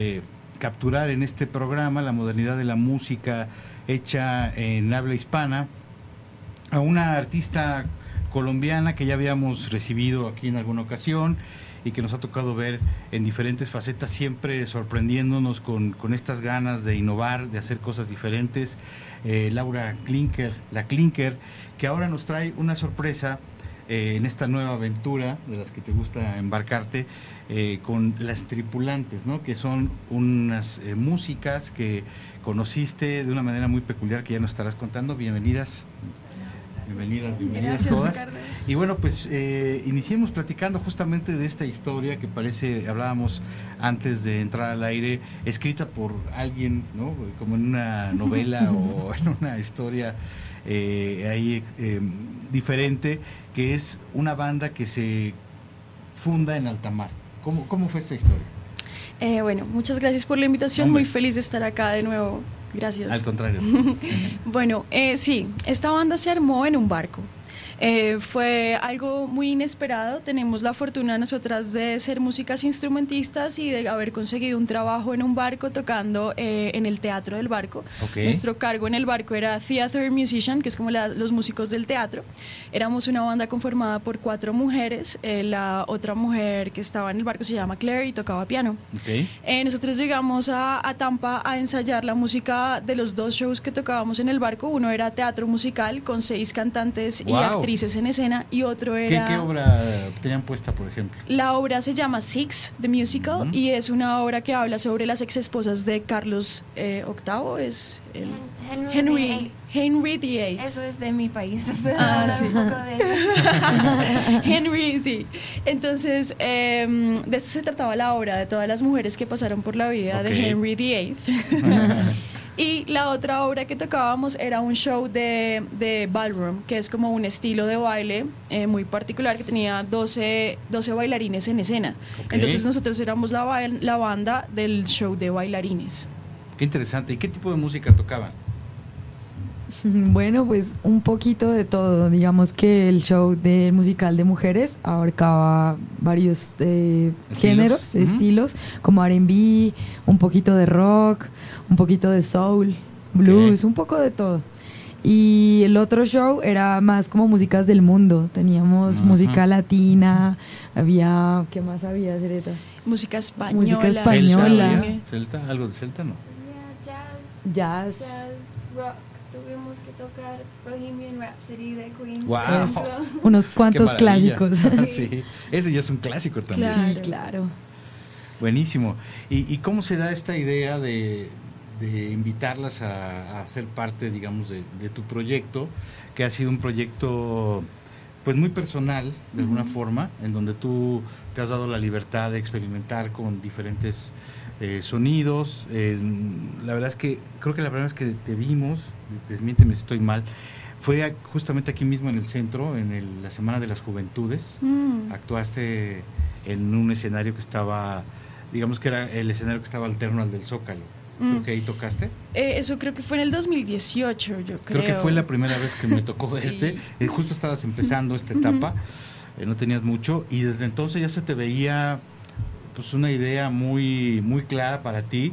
eh, capturar en este programa la modernidad de la música hecha en habla hispana a una artista colombiana que ya habíamos recibido aquí en alguna ocasión y que nos ha tocado ver en diferentes facetas, siempre sorprendiéndonos con, estas ganas de innovar, de hacer cosas diferentes. Eh, Laura Klinker, la Klinker, que ahora nos trae una sorpresa eh, en esta nueva aventura de las que te gusta embarcarte eh, con las tripulantes, ¿no? que son unas eh, músicas que conociste de una manera muy peculiar que ya nos estarás contando. Bienvenidas. Bienvenidas, bienvenidas todas. Y bueno, pues iniciemos platicando justamente de esta historia que parece, hablábamos antes de entrar al aire, escrita por alguien, ¿no? Como en una novela o en una historia ahí diferente, que es una banda que se funda en Altamar. ¿Cómo, cómo fue esta historia? Eh, bueno, muchas gracias por la invitación, muy feliz de estar acá de nuevo. Gracias. Al contrario. bueno, eh, sí, esta banda se armó en un barco. Eh, fue algo muy inesperado. Tenemos la fortuna nosotras de ser músicas instrumentistas y de haber conseguido un trabajo en un barco tocando eh, en el teatro del barco. Nuestro cargo en el barco era Theater Musician, que es como los músicos del teatro. Éramos una banda conformada por cuatro mujeres. Eh, la otra mujer que estaba en el barco se llama Claire y tocaba piano. nosotros llegamos a, Tampa a ensayar la música de los dos shows que tocábamos en el barco. Uno era teatro musical con seis cantantes y actrices en escena y otro era... ¿Qué, obra tenían puesta, por ejemplo? La obra se llama Six, The Musical, y es una obra que habla sobre las ex esposas de Carlos eh, VIII, es el... Henry, Henry, VIII. Eso es de mi país. Ah, sí. Un poco de eso. Henry, sí. Entonces, em, de eso se trataba la obra, de todas las mujeres que pasaron por la vida de Henry VIII. Y la otra obra que tocábamos era un show de, de ballroom, que es como un estilo de baile eh, muy particular que tenía 12, 12 bailarines en escena. Entonces nosotros éramos la, la banda del show de bailarines. Qué interesante. ¿Y qué tipo de música tocaban? Bueno, pues un poquito de todo. Digamos que el show del musical de mujeres abarcaba varios eh, géneros, estilos, como RB, un poquito de rock, un poquito de soul, blues, un poco de todo. Y el otro show era más como músicas del mundo. Teníamos música latina, había. ¿Qué más había, Cereta? Música española. Música española. ¿Celta? ¿Algo de celta no? jazz. Jazz. rock. Tuvimos que tocar Bohemian Rhapsody de Queen. Wow. Unos cuantos clásicos. sí, ese ya es un clásico también. Sí, claro. Buenísimo. ¿Y, ¿Y, cómo se da esta idea de, de invitarlas a, a, ser parte, digamos, de, de, tu proyecto, que ha sido un proyecto pues muy personal, de alguna forma, en donde tú te has dado la libertad de experimentar con diferentes eh, sonidos. la verdad es que creo que la primera vez que te vimos, desmiénteme si estoy mal, fue justamente aquí mismo en el centro, en la Semana de las Juventudes. Mm. Actuaste en un escenario que estaba, digamos que era el escenario que estaba alterno al del Zócalo. Creo mm. que ahí tocaste. Eh, eso creo que fue en el 2018, yo creo. Creo que fue la primera vez que me tocó verte. Eh, justo estabas empezando esta etapa, eh, no tenías mucho, y desde entonces ya se te veía pues una idea muy, muy clara para ti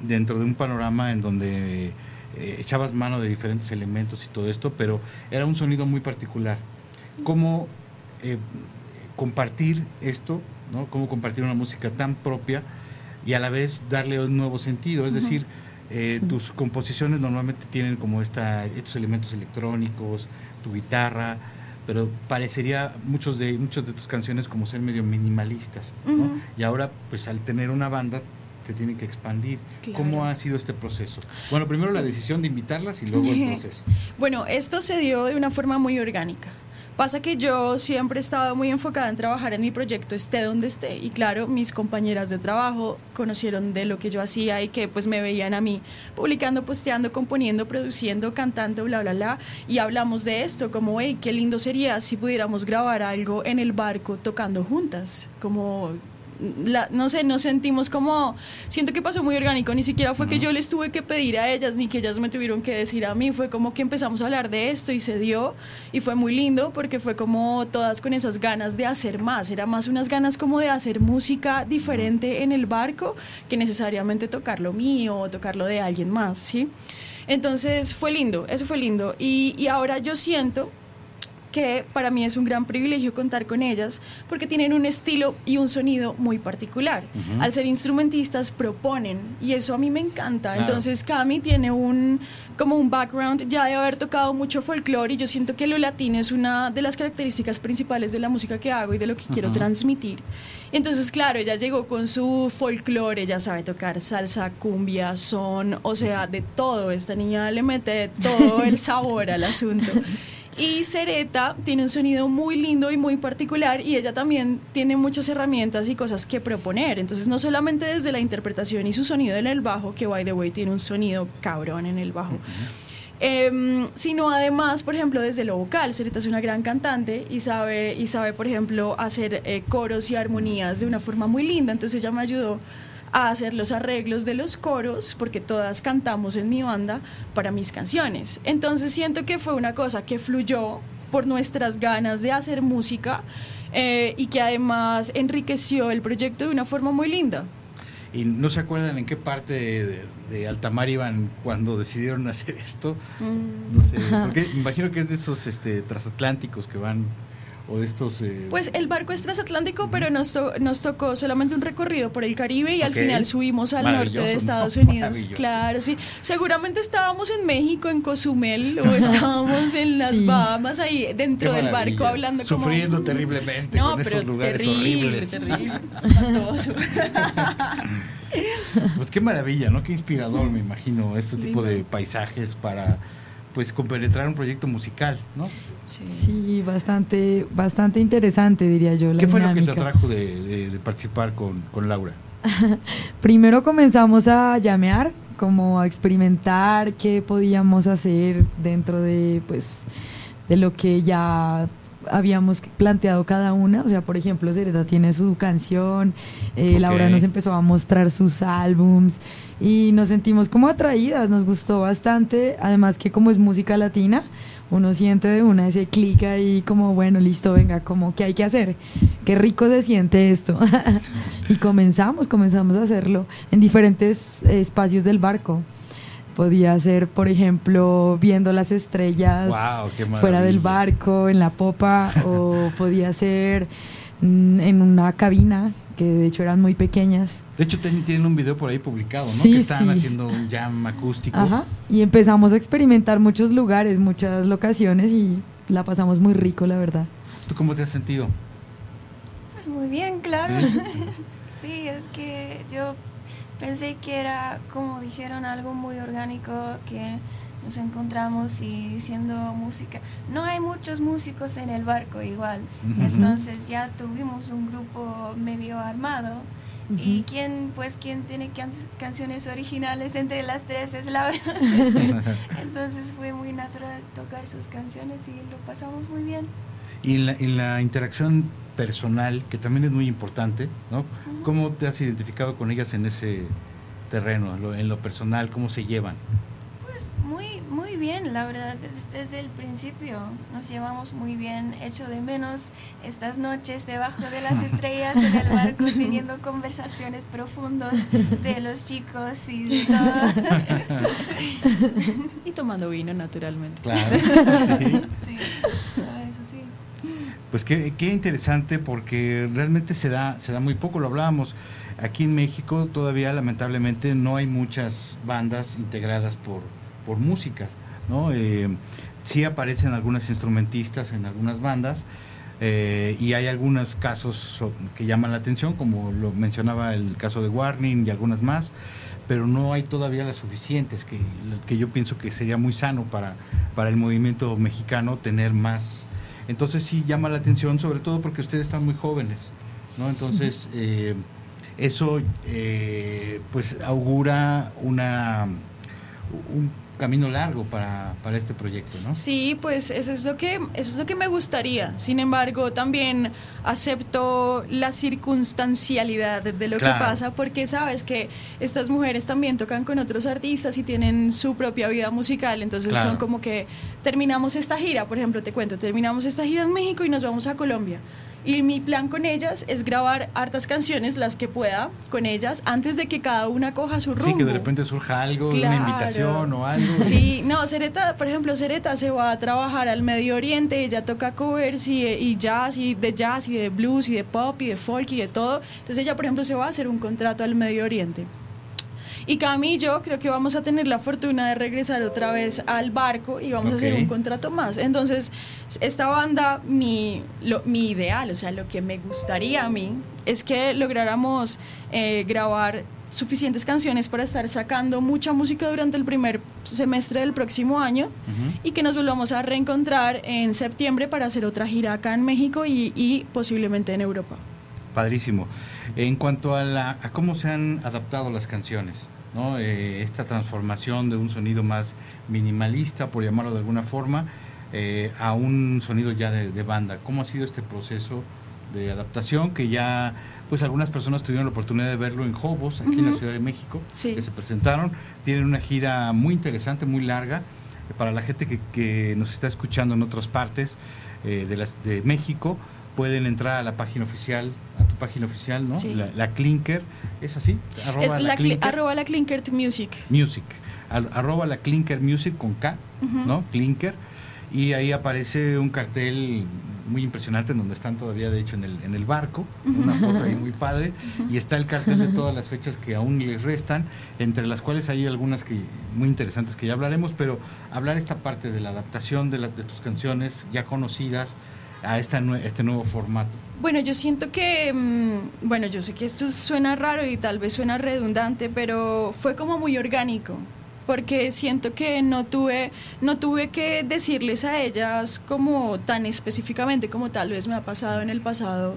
dentro de un panorama en donde echabas mano de diferentes elementos y todo esto, pero era un sonido muy particular. ¿Cómo compartir esto, ¿no? cómo compartir una música tan propia? y a la vez darle un nuevo sentido. Es decir, eh, tus composiciones normalmente tienen como esta, estos elementos electrónicos, tu guitarra, pero parecería muchos de, muchas de tus canciones como ser medio minimalistas. Y ahora, pues al tener una banda, se tiene que expandir. ¿Cómo ha sido este proceso? Bueno, primero la decisión de invitarlas y luego el proceso. bueno, esto se dio de una forma muy orgánica. Pasa que yo siempre he estado muy enfocada en trabajar en mi proyecto, esté donde esté. Y claro, mis compañeras de trabajo conocieron de lo que yo hacía y que pues me veían a mí publicando, posteando, componiendo, produciendo, cantando, bla, bla, bla. Y hablamos de esto, como, hey, qué lindo sería si pudiéramos grabar algo en el barco tocando juntas. Como no sé, nos sentimos como, siento que pasó muy orgánico, ni siquiera fue que yo les tuve que pedir a ellas, ni que ellas me tuvieron que decir a mí, fue como que empezamos a hablar de esto y se dio, y fue muy lindo porque fue como todas con esas ganas de hacer más, era más unas ganas como de hacer música diferente en el barco que necesariamente tocar lo mío o tocar lo de alguien más, ¿sí? Entonces fue lindo, eso fue lindo, y, y ahora yo siento que para mí es un gran privilegio contar con ellas porque tienen un estilo y un sonido muy particular. Al ser instrumentistas proponen y eso a mí me encanta. Entonces Cami tiene un como un background ya de haber tocado mucho folclore y yo siento que lo latino es una de las características principales de la música que hago y de lo que quiero transmitir. Entonces, claro, ella llegó con su folclore, ella sabe tocar salsa, cumbia, son, o sea, de todo. Esta niña le mete todo el sabor al asunto. Y Sereta tiene un sonido muy lindo y muy particular y ella también tiene muchas herramientas y cosas que proponer. Entonces, no solamente desde la interpretación y su sonido en el bajo, que by the way tiene un sonido cabrón en el bajo. Em, sino además, por ejemplo, desde lo vocal. Sereta es una gran cantante y sabe, y sabe por ejemplo, hacer eh, coros y armonías de una forma muy linda. Entonces ella me ayudó a hacer los arreglos de los coros, porque todas cantamos en mi banda para mis canciones. Entonces siento que fue una cosa que fluyó por nuestras ganas de hacer música eh, y que además enriqueció el proyecto de una forma muy linda. ¿Y no se acuerdan en qué parte de, Altamar iban cuando decidieron hacer esto? Mm. No sé, porque imagino que es de esos este, transatlánticos que van o de estos... Eh, pues el barco es transatlántico, pero nos, nos tocó solamente un recorrido por el Caribe y al final subimos al norte de Estados Unidos. Claro, sí. Seguramente estábamos en México, en Cozumel, o estábamos en las Bahamas, ahí dentro del barco hablando Sufriendo terriblemente con esos lugares terrible, horribles. Terrible, espantoso. pues qué maravilla, ¿no? Qué inspirador, me imagino, este tipo de paisajes para pues compenetrar un proyecto musical, ¿no? Sí, bastante, bastante interesante, diría yo. ¿Qué fue lo que te atrajo de, participar con, con Laura? Primero comenzamos a llamear, como a experimentar qué podíamos hacer dentro de, pues, de lo que ya habíamos planteado cada una. O sea, por ejemplo, Sereta tiene su canción, eh, Laura nos empezó a mostrar sus álbums y nos sentimos como atraídas, nos gustó bastante. Además que como es música latina, uno siente de una ese clic ahí como, bueno, listo, venga, como, ¿qué hay que hacer? Qué rico se siente esto. y comenzamos, comenzamos a hacerlo en diferentes espacios del barco. Podía ser, por ejemplo, viendo las estrellas fuera del barco, en la popa, o podía ser mm, en una cabina que de hecho eran muy pequeñas. De hecho tienen un video por ahí publicado, ¿no? que están haciendo un jam acústico. Ajá. Y empezamos a experimentar muchos lugares, muchas locaciones y la pasamos muy rico, la verdad. ¿Tú cómo te has sentido? Pues muy bien, claro. sí, es que yo pensé que era, como dijeron, algo muy orgánico que nos encontramos y diciendo música. No hay muchos músicos en el barco igual, entonces ya tuvimos un grupo medio armado. Y quien, pues, quien tiene canciones originales entre las tres es Laura. Entonces fue muy natural tocar sus canciones y lo pasamos muy bien. Y en la, en la interacción personal, que también es muy importante, ¿no? ¿Cómo te has identificado con ellas en ese terreno, en lo personal, cómo se llevan? Muy bien, la verdad, desde, el principio nos llevamos muy bien, hecho de menos estas noches debajo de las estrellas en el barco teniendo conversaciones profundas de los chicos y de todo. y tomando vino, naturalmente. Claro, sí. eso sí. Pues qué, qué interesante porque realmente se da, se da muy poco, lo hablábamos. Aquí en México todavía lamentablemente no hay muchas bandas integradas por por músicas, ¿no? Eh, sí aparecen algunas instrumentistas en algunas bandas eh, y hay algunos casos que llaman la atención, como lo mencionaba el caso de Warning y algunas más, pero no hay todavía las suficientes, que, que yo pienso que sería muy sano para, para el movimiento mexicano tener más. Entonces sí llama la atención, sobre todo porque ustedes están muy jóvenes, ¿no? Entonces eh, eso pues augura una un camino largo para, para, este proyecto, ¿no? Sí, pues eso es lo que eso es lo que me gustaría. Sin embargo, también acepto la circunstancialidad de lo que pasa porque sabes que estas mujeres también tocan con otros artistas y tienen su propia vida musical, entonces son como que terminamos esta gira, por ejemplo, te cuento, terminamos esta gira en México y nos vamos a Colombia. Y mi plan con ellas es grabar hartas canciones, las que pueda, con ellas, antes de que cada una coja su rumbo. Sí, que de repente surja algo, una invitación o algo. Sí, no, Cereta, por ejemplo, Cereta se va a trabajar al Medio Oriente, ella toca covers y, y jazz, y de jazz, y de blues, y de pop, y de folk, y de todo. Entonces ella, por ejemplo, se va a hacer un contrato al Medio Oriente. Y Cami y yo creo que vamos a tener la fortuna de regresar otra vez al barco y vamos a hacer un contrato más. Entonces, esta banda, mi, mi ideal, o sea, lo que me gustaría a mí, es que lográramos eh, grabar suficientes canciones para estar sacando mucha música durante el primer semestre del próximo año y que nos volvamos a reencontrar en septiembre para hacer otra gira acá en México y, y posiblemente en Europa. Padrísimo. En cuanto a, la, a cómo se han adaptado las canciones, ¿no? Eh, esta transformación de un sonido más minimalista, por llamarlo de alguna forma, eh, a un sonido ya de, banda. ¿Cómo ha sido este proceso de adaptación que ya, pues algunas personas tuvieron la oportunidad de verlo en Hobos, aquí en la Ciudad de México, que se presentaron. Tienen una gira muy interesante, muy larga, eh, para la gente que, que, nos está escuchando en otras partes de, las, de México pueden entrar a la página oficial, página oficial, ¿no? La, Clinker, ¿es así? Arroba la, Clinker. Arroba la Clinker Music. Music. arroba la Clinker Music con K, ¿no? Clinker. Y ahí aparece un cartel muy impresionante en donde están todavía, de hecho, en el, en el barco, una foto ahí muy padre, y está el cartel de todas las fechas que aún les restan, entre las cuales hay algunas que muy interesantes que ya hablaremos, pero hablar esta parte de la adaptación de, de tus canciones ya conocidas, a esta, este nuevo formato? Bueno, yo siento que, mm, bueno, yo sé que esto suena raro y tal vez suena redundante, pero fue como muy orgánico porque siento que no tuve, no tuve que decirles a ellas como tan específicamente como tal vez me ha pasado en el pasado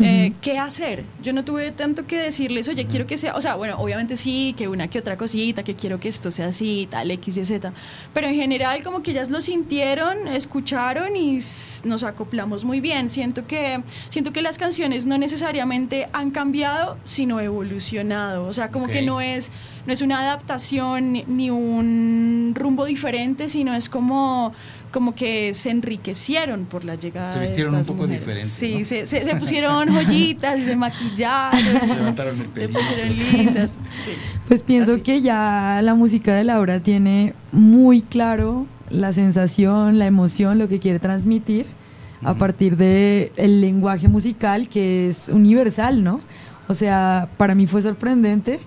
eh, qué hacer. Yo no tuve tanto que decirles, oye, quiero que sea, o sea, bueno, obviamente sí, que una que otra cosita, que quiero que esto sea así, tal, X y Z, pero en general como que ellas lo sintieron, escucharon y nos acoplamos muy bien. Siento que, siento que las canciones no necesariamente han cambiado, sino evolucionado, o sea, como que no es, no es una adaptación ni un rumbo diferente, sino es como como que se enriquecieron por la llegada se vistieron un poco diferente sí se, se, pusieron joyitas se maquillaron se levantaron el se pusieron lindas pues pienso que ya la música de Laura tiene muy claro la sensación la emoción lo que quiere transmitir a partir de el lenguaje musical que es universal no o sea para mí fue sorprendente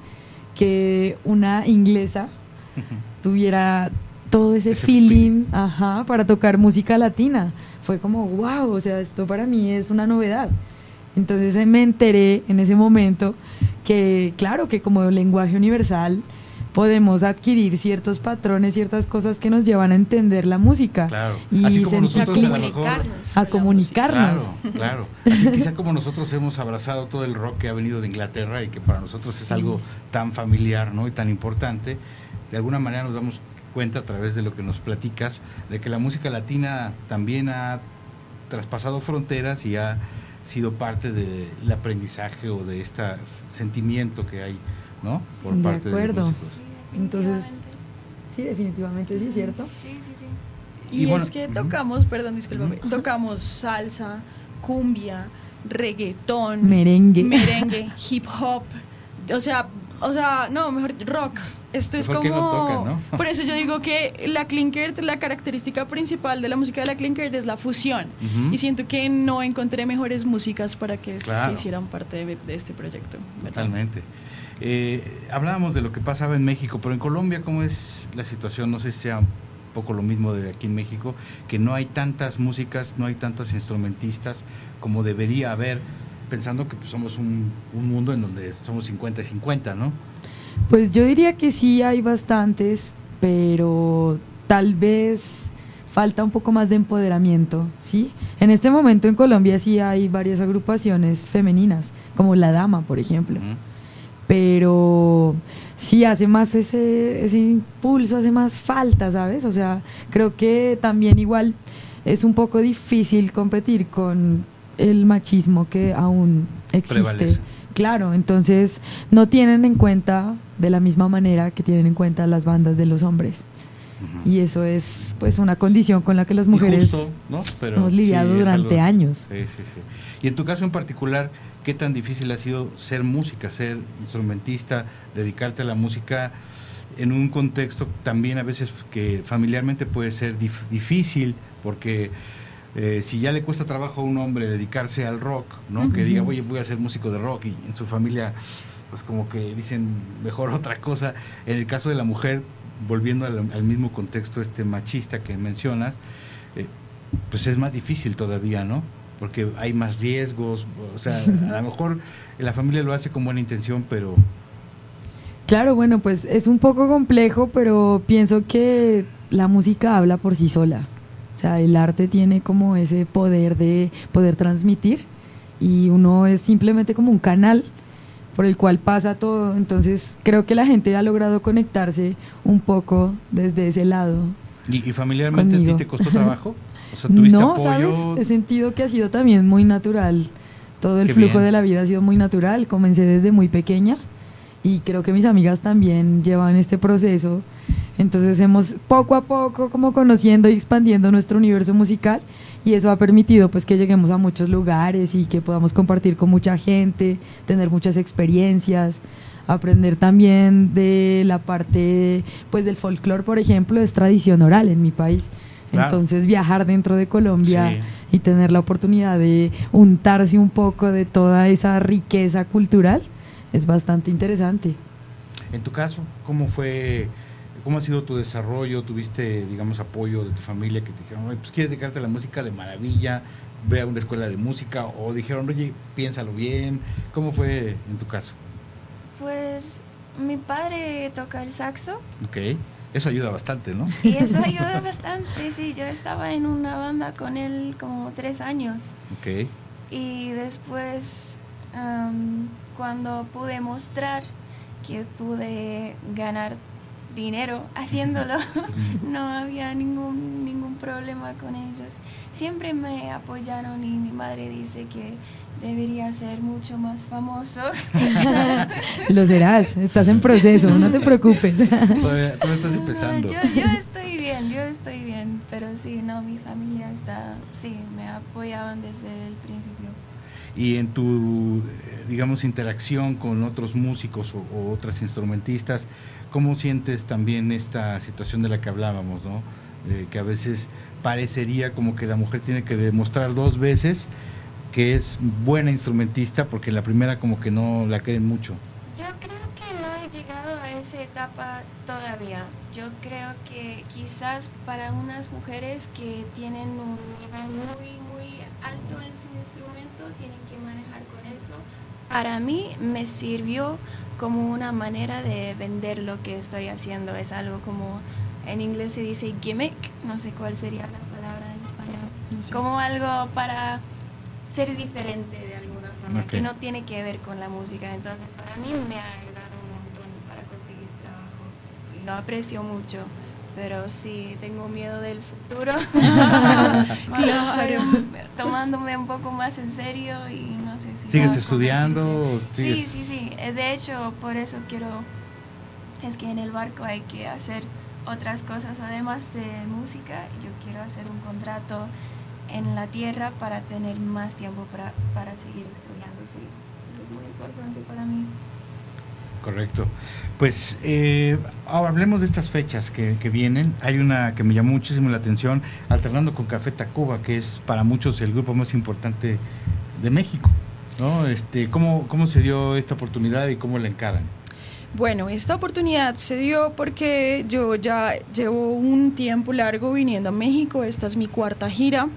que una inglesa tuviera todo ese, feeling, ajá, para tocar música latina. Fue como, wow, o sea, esto para mí es una novedad. Entonces eh, me enteré en ese momento que, claro, que como lenguaje universal podemos adquirir ciertos patrones, ciertas cosas que nos llevan a entender la música. Claro. Y Así como nosotros a, comunicarnos. A comunicarnos. Claro, claro. Así quizá como nosotros hemos abrazado todo el rock que ha venido de Inglaterra y que para nosotros es algo tan familiar ¿no? y tan importante, de alguna manera nos damos cuenta a través de lo que nos platicas, de que la música latina también ha traspasado fronteras y ha sido parte del aprendizaje o de este sentimiento que hay, ¿no? Por parte de acuerdo. Entonces, sí, definitivamente sí, ¿cierto? Sí, sí, sí. Y, es que tocamos, perdón, discúlpame, tocamos salsa, cumbia, reggaetón, merengue, merengue, hip hop, o sea, o sea, no, mejor rock. Esto es como... Por eso yo digo que la Klinkert, la característica principal de la música de la Klinkert es la fusión. Y siento que no encontré mejores músicas para que se hicieran parte de, este proyecto. Totalmente. Eh, hablábamos de lo que pasaba en México, pero en Colombia, ¿cómo es la situación? No sé si sea un poco lo mismo de aquí en México, que no hay tantas músicas, no hay tantas instrumentistas como debería haber pensando que pues, somos un, mundo en donde somos 50 y 50, ¿no? Pues yo diría que sí hay bastantes, pero tal vez falta un poco más de empoderamiento, ¿sí? En este momento en Colombia sí hay varias agrupaciones femeninas, como La Dama, por ejemplo. Pero sí hace más ese, ese impulso, hace más falta, ¿sabes? O sea, creo que también igual es un poco difícil competir con el machismo que aún existe. Claro, entonces no tienen en cuenta de la misma manera que tienen en cuenta las bandas de los hombres. Y eso es pues una condición con la que las mujeres hemos lidiado durante años. Sí, sí, sí. Y en tu caso en particular, ¿qué tan difícil ha sido ser música, ser instrumentista, dedicarte a la música en un contexto también a veces que familiarmente puede ser difícil porque eh, si ya le cuesta trabajo a un hombre dedicarse al rock, ¿no? Que diga, oye, voy a ser músico de rock y en su familia, pues como que dicen mejor otra cosa. En el caso de la mujer, volviendo al, mismo contexto este machista que mencionas, eh, pues es más difícil todavía, ¿no? Porque hay más riesgos, o sea, a lo mejor la familia lo hace con buena intención, pero... Claro, bueno, pues es un poco complejo, pero pienso que la música habla por sí sola. O sea, el arte tiene como ese poder de poder transmitir y uno es simplemente como un canal por el cual pasa todo. Entonces creo que la gente ha logrado conectarse un poco desde ese lado. ¿Y, familiarmente a ti te costó trabajo? O sea, ¿tuviste no, ¿sabes? He sentido que ha sido también muy natural. Todo el flujo de la vida ha sido muy natural. Comencé desde muy pequeña y creo que mis amigas también llevan este proceso entonces hemos poco a poco como conociendo y expandiendo nuestro universo musical y eso ha permitido pues que lleguemos a muchos lugares y que podamos compartir con mucha gente, tener muchas experiencias, aprender también de la parte pues del folclore, por ejemplo, es tradición oral en mi país. Entonces viajar dentro de Colombia y tener la oportunidad de untarse un poco de toda esa riqueza cultural es bastante interesante. En tu caso, ¿cómo fue ¿Cómo ha sido tu desarrollo? ¿Tuviste, digamos, apoyo de tu familia que te dijeron, pues quieres dedicarte a la música de maravilla, ve a una escuela de música? ¿O dijeron, oye, piénsalo bien? ¿Cómo fue en tu caso? Pues mi padre toca el saxo. Ok, eso ayuda bastante, ¿no? Y eso ayuda bastante, sí. Yo estaba en una banda con él como tres años. Ok. Y después, cuando pude mostrar que pude ganar dinero haciéndolo. no había ningún, ningún problema con ellos. Siempre me apoyaron y mi madre dice que debería ser mucho más famoso. Lo serás, estás en proceso, no te preocupes. Todavía, estás empezando. yo, yo, estoy bien, yo estoy bien, pero sí, no, mi familia está, sí, me apoyaban desde el principio. Y en tu, eh, digamos, interacción con otros músicos o, o otras instrumentistas, ¿Cómo sientes también esta situación de la que hablábamos, ¿no? que a veces parecería como que la mujer tiene que demostrar dos veces que es buena instrumentista porque la primera como que no la creen mucho. Yo creo que no he llegado a esa etapa todavía. Yo creo que quizás para unas mujeres que tienen un nivel muy, muy alto en su instrumento tienen que manejar con eso. Para mí me sirvió como una manera de vender lo que estoy haciendo. Es algo como, en inglés se dice gimmick, no sé cuál sería la palabra en español. Como algo para ser diferente de alguna forma, que no tiene que ver con la música. Entonces, para mí me ha ayudado un montón para conseguir trabajo. Lo aprecio mucho pero sí tengo miedo del futuro. claro. tomándome un poco más en serio y no sé si... ¿Sigues estudiando? Sí, sí, sí. Eh, de hecho, por eso quiero... Es que en el barco hay que hacer otras cosas además de música. Yo quiero hacer un contrato en la tierra para tener más tiempo para, para seguir estudiando. Sí, eso es muy importante para mí. Correcto. Pues eh, ahora hablemos de estas fechas que, vienen. Hay una que me llamó muchísimo la atención, alternando con Café Tacuba, que es para muchos el grupo más importante de México. ¿no? Este, ¿cómo, ¿Cómo se dio esta oportunidad y cómo la encaran? Bueno, esta oportunidad se dio porque yo ya llevo un tiempo largo viniendo a México. Esta es mi cuarta gira.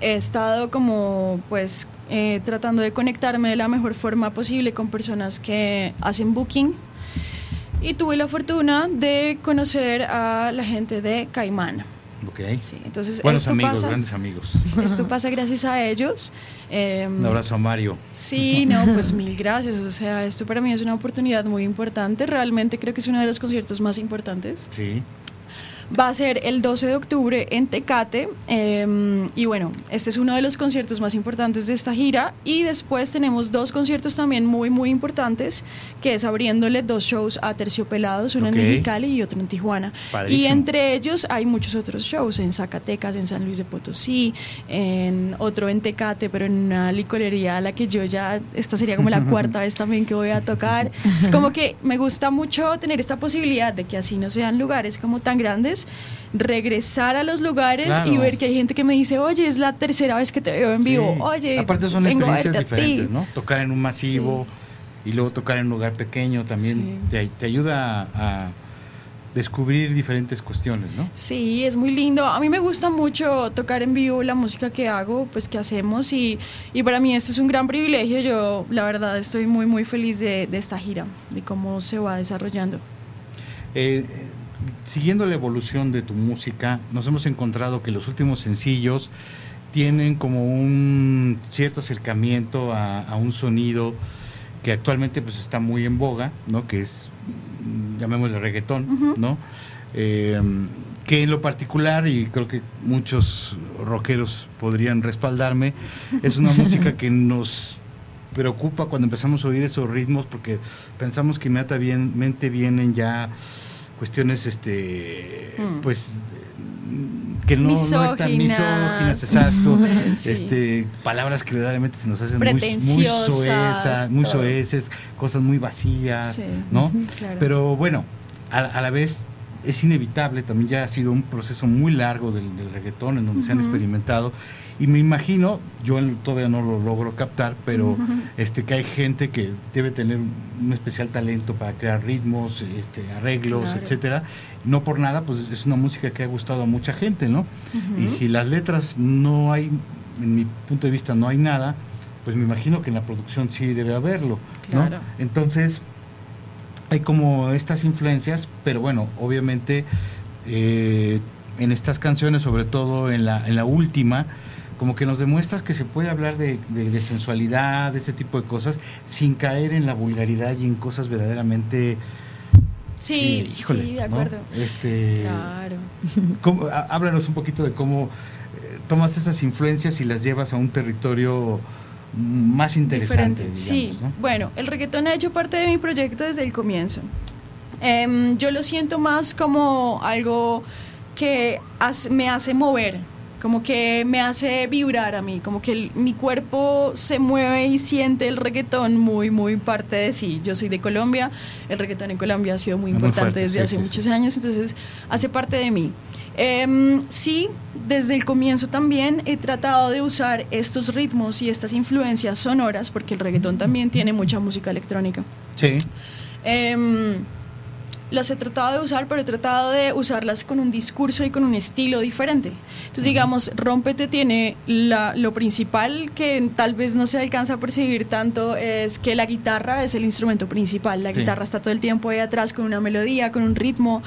He estado como pues eh, tratando de conectarme de la mejor forma posible con personas que hacen booking. Y tuve la fortuna de conocer a la gente de Caimán. Ok. Sí, entonces Buenos esto amigos, pasa, grandes amigos. esto pasa gracias a ellos. Em, Un abrazo a Mario. Sí, no, pues mil gracias. O sea, esto para mí es una oportunidad muy importante. Realmente creo que es uno de los conciertos más importantes. Sí. Va a ser el 12 de octubre en Tecate. eh, y bueno, este es uno de los conciertos más importantes de esta gira. Y después tenemos dos conciertos también muy, muy importantes, que es abriéndole dos shows a Terciopelados, uno Ok. en Mexicali y otro en Tijuana. Padrísimo. Y entre ellos hay muchos otros shows, en Zacatecas, en San Luis de Potosí, en otro en Tecate, pero en una licorería a la que yo ya, esta sería como la cuarta vez también que voy a tocar. Es como que me gusta mucho tener esta posibilidad de que así no sean lugares como tan grandes, regresar a los lugares Claro. y ver que hay gente que me dice, oye, es la tercera vez que te veo en vivo, Sí. oye, Aparte son experiencias verte a ti". diferentes, ¿no? Tocar en un masivo y luego tocar en un lugar pequeño también Sí. te, te ayuda a, descubrir diferentes cuestiones, ¿no? Sí, es muy lindo. A mí me gusta mucho tocar en vivo la música que hago, pues que hacemos y, y para mí esto es un gran privilegio. Yo la verdad estoy muy muy feliz de, de esta gira, de cómo se va desarrollando. Eh, siguiendo la evolución de tu música, nos hemos encontrado que los últimos sencillos tienen como un cierto acercamiento a, a un sonido que actualmente pues está muy en boga, ¿no? Que es, llamémosle reggaetón, Ujú. ¿no? Eh, que en lo particular, y creo que muchos rockeros podrían respaldarme, es una música que nos preocupa cuando empezamos a oír esos ritmos porque pensamos que inmediatamente vienen ya cuestiones este Mm. pues que no, no están Misóginas. exacto, Sí. este palabras que verdaderamente se nos hacen muy, muy soesas, muy soeces, cosas muy vacías, Sí. ¿no? Claro. Pero bueno, a, a la vez es inevitable, también ya ha sido un proceso muy largo del, del reggaetón en donde se han experimentado y me imagino, yo todavía no lo logro captar, pero este que hay gente que debe tener un especial talento para crear ritmos, este, arreglos, Claro. etcétera. No por nada, pues es una música que ha gustado a mucha gente, ¿no? Y si las letras no hay, en mi punto de vista no hay nada, pues me imagino que en la producción sí debe haberlo, ¿no? Claro. Entonces, hay como estas influencias, pero bueno, obviamente eh, en estas canciones, sobre todo en la, en la última, como que nos demuestras que se puede hablar de, de- de sensualidad, de ese tipo de cosas, sin caer en la vulgaridad y en cosas verdaderamente... sí, que, híjole, sí, de ¿no? acuerdo. Este, Claro. ¿cómo- há- háblanos un poquito de cómo eh, tomas esas influencias y las llevas a un territorio más interesante. Digamos, sí, ¿no? bueno, el reggaetón ha hecho parte de mi proyecto desde el comienzo. Em, yo lo siento más como algo que me hace mover, como que me hace vibrar a mí, como que el- mi cuerpo se mueve y siente el reggaetón muy, muy parte de sí. Yo soy de Colombia, el reggaetón en Colombia ha sido muy Muy importante fuerte, desde sí, hace sí, muchos sí. años, entonces hace parte de mí. Em, sí, desde el comienzo también he tratado de usar estos ritmos y estas influencias sonoras, porque el reggaetón también tiene mucha música electrónica. Sí. Em, las he tratado de usar, pero he tratado de usarlas con un discurso y con un estilo diferente. Entonces, digamos, Rómpete tiene la- lo principal que tal vez no se alcanza a percibir tanto, es que la guitarra es el instrumento principal. La Sí. guitarra está todo el tiempo ahí atrás con una melodía, con un ritmo.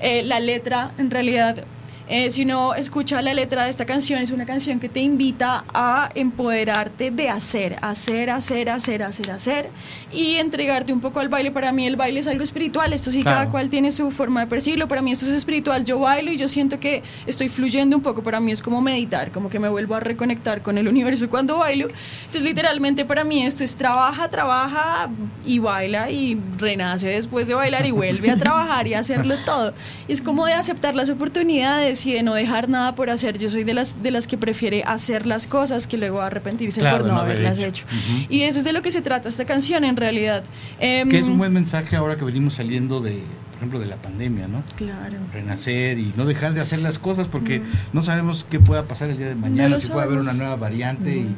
Eh, la letra, en realidad, eh, si uno escucha la letra de esta canción, es una canción que te invita a empoderarte de hacer, hacer, hacer, hacer, hacer, hacer y entregarte un poco al baile. Para mí el baile es algo espiritual, esto sí, Claro. cada cual tiene su forma de percibirlo. Para mí esto es espiritual, yo bailo y yo siento que estoy fluyendo un poco. Para mí es como meditar, como que me vuelvo a reconectar con el universo cuando bailo. Entonces literalmente para mí esto es trabaja, trabaja y baila y renace después de bailar y vuelve a trabajar y a hacerlo todo. Y es como de aceptar las oportunidades y de no dejar nada por hacer. Yo soy de las, de las que prefiere hacer las cosas que luego arrepentirse Claro, por no, no haber haberlas hecho. hecho. Ujú. Y eso es de lo que se trata esta canción en realidad. Em, Que es un buen mensaje ahora que venimos saliendo de, por ejemplo, de la pandemia, ¿no? Claro. Renacer y no dejar de hacer las cosas porque Mm. no sabemos qué pueda pasar el día de mañana, lo si puede haber una sabemos. nueva variante Mm. y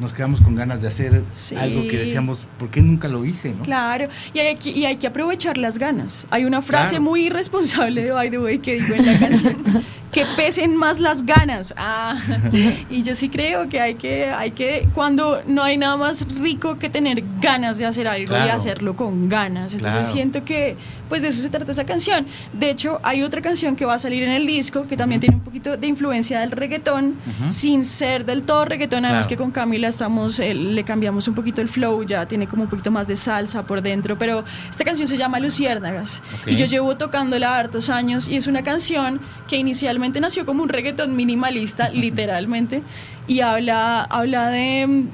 nos quedamos con ganas de hacer Sí. algo que decíamos, ¿por qué nunca lo hice? ¿no? Claro, y hay, que, y hay que aprovechar las ganas. Hay una frase Claro. muy irresponsable de By the Way que digo en la canción, que pesen más las ganas. Ah, y yo sí creo que hay que, hay que, cuando no hay nada más rico que tener ganas de hacer algo y hacerlo con ganas. Entonces siento que, pues de eso se trata esa canción. De hecho, hay otra canción que va a salir en el disco que también tiene un poquito de influencia del reggaetón, sin ser del todo reggaetón. Además que con Camila estamos, eh, le cambiamos un poquito el flow, ya tiene como un poquito más de salsa por dentro. Pero esta canción se llama Luciérnagas y yo llevo tocándola hartos años y es una canción que inicialmente nació como un reggaetón minimalista, literalmente, y habla, habla de,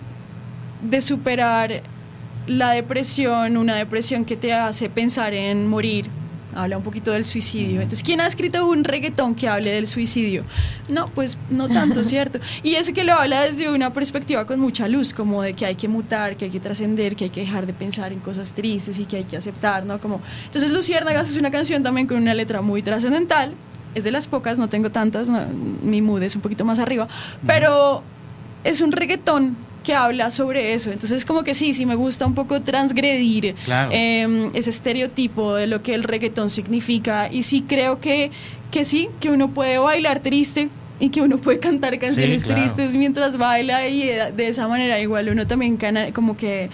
de superar la depresión, una depresión que te hace pensar en morir, habla un poquito del suicidio. Entonces, ¿quién ha escrito un reggaetón que hable del suicidio? No, pues no tanto, ¿cierto? Y eso que lo habla desde una perspectiva con mucha luz, como de que hay que mutar, que hay que trascender, que hay que dejar de pensar en cosas tristes y que hay que aceptar, ¿no? Como, entonces, Luciérnagas es una canción también con una letra muy trascendental. Es de las pocas, no tengo tantas, mi mood es un poquito más arriba, pero es un reggaetón que habla sobre eso. Entonces, como que sí, sí me gusta un poco transgredir em, ese estereotipo de lo que el reggaetón significa. Y sí creo que, que sí, que uno puede bailar triste y que uno puede cantar canciones tristes mientras baila y de, esa manera igual uno también cana, como que...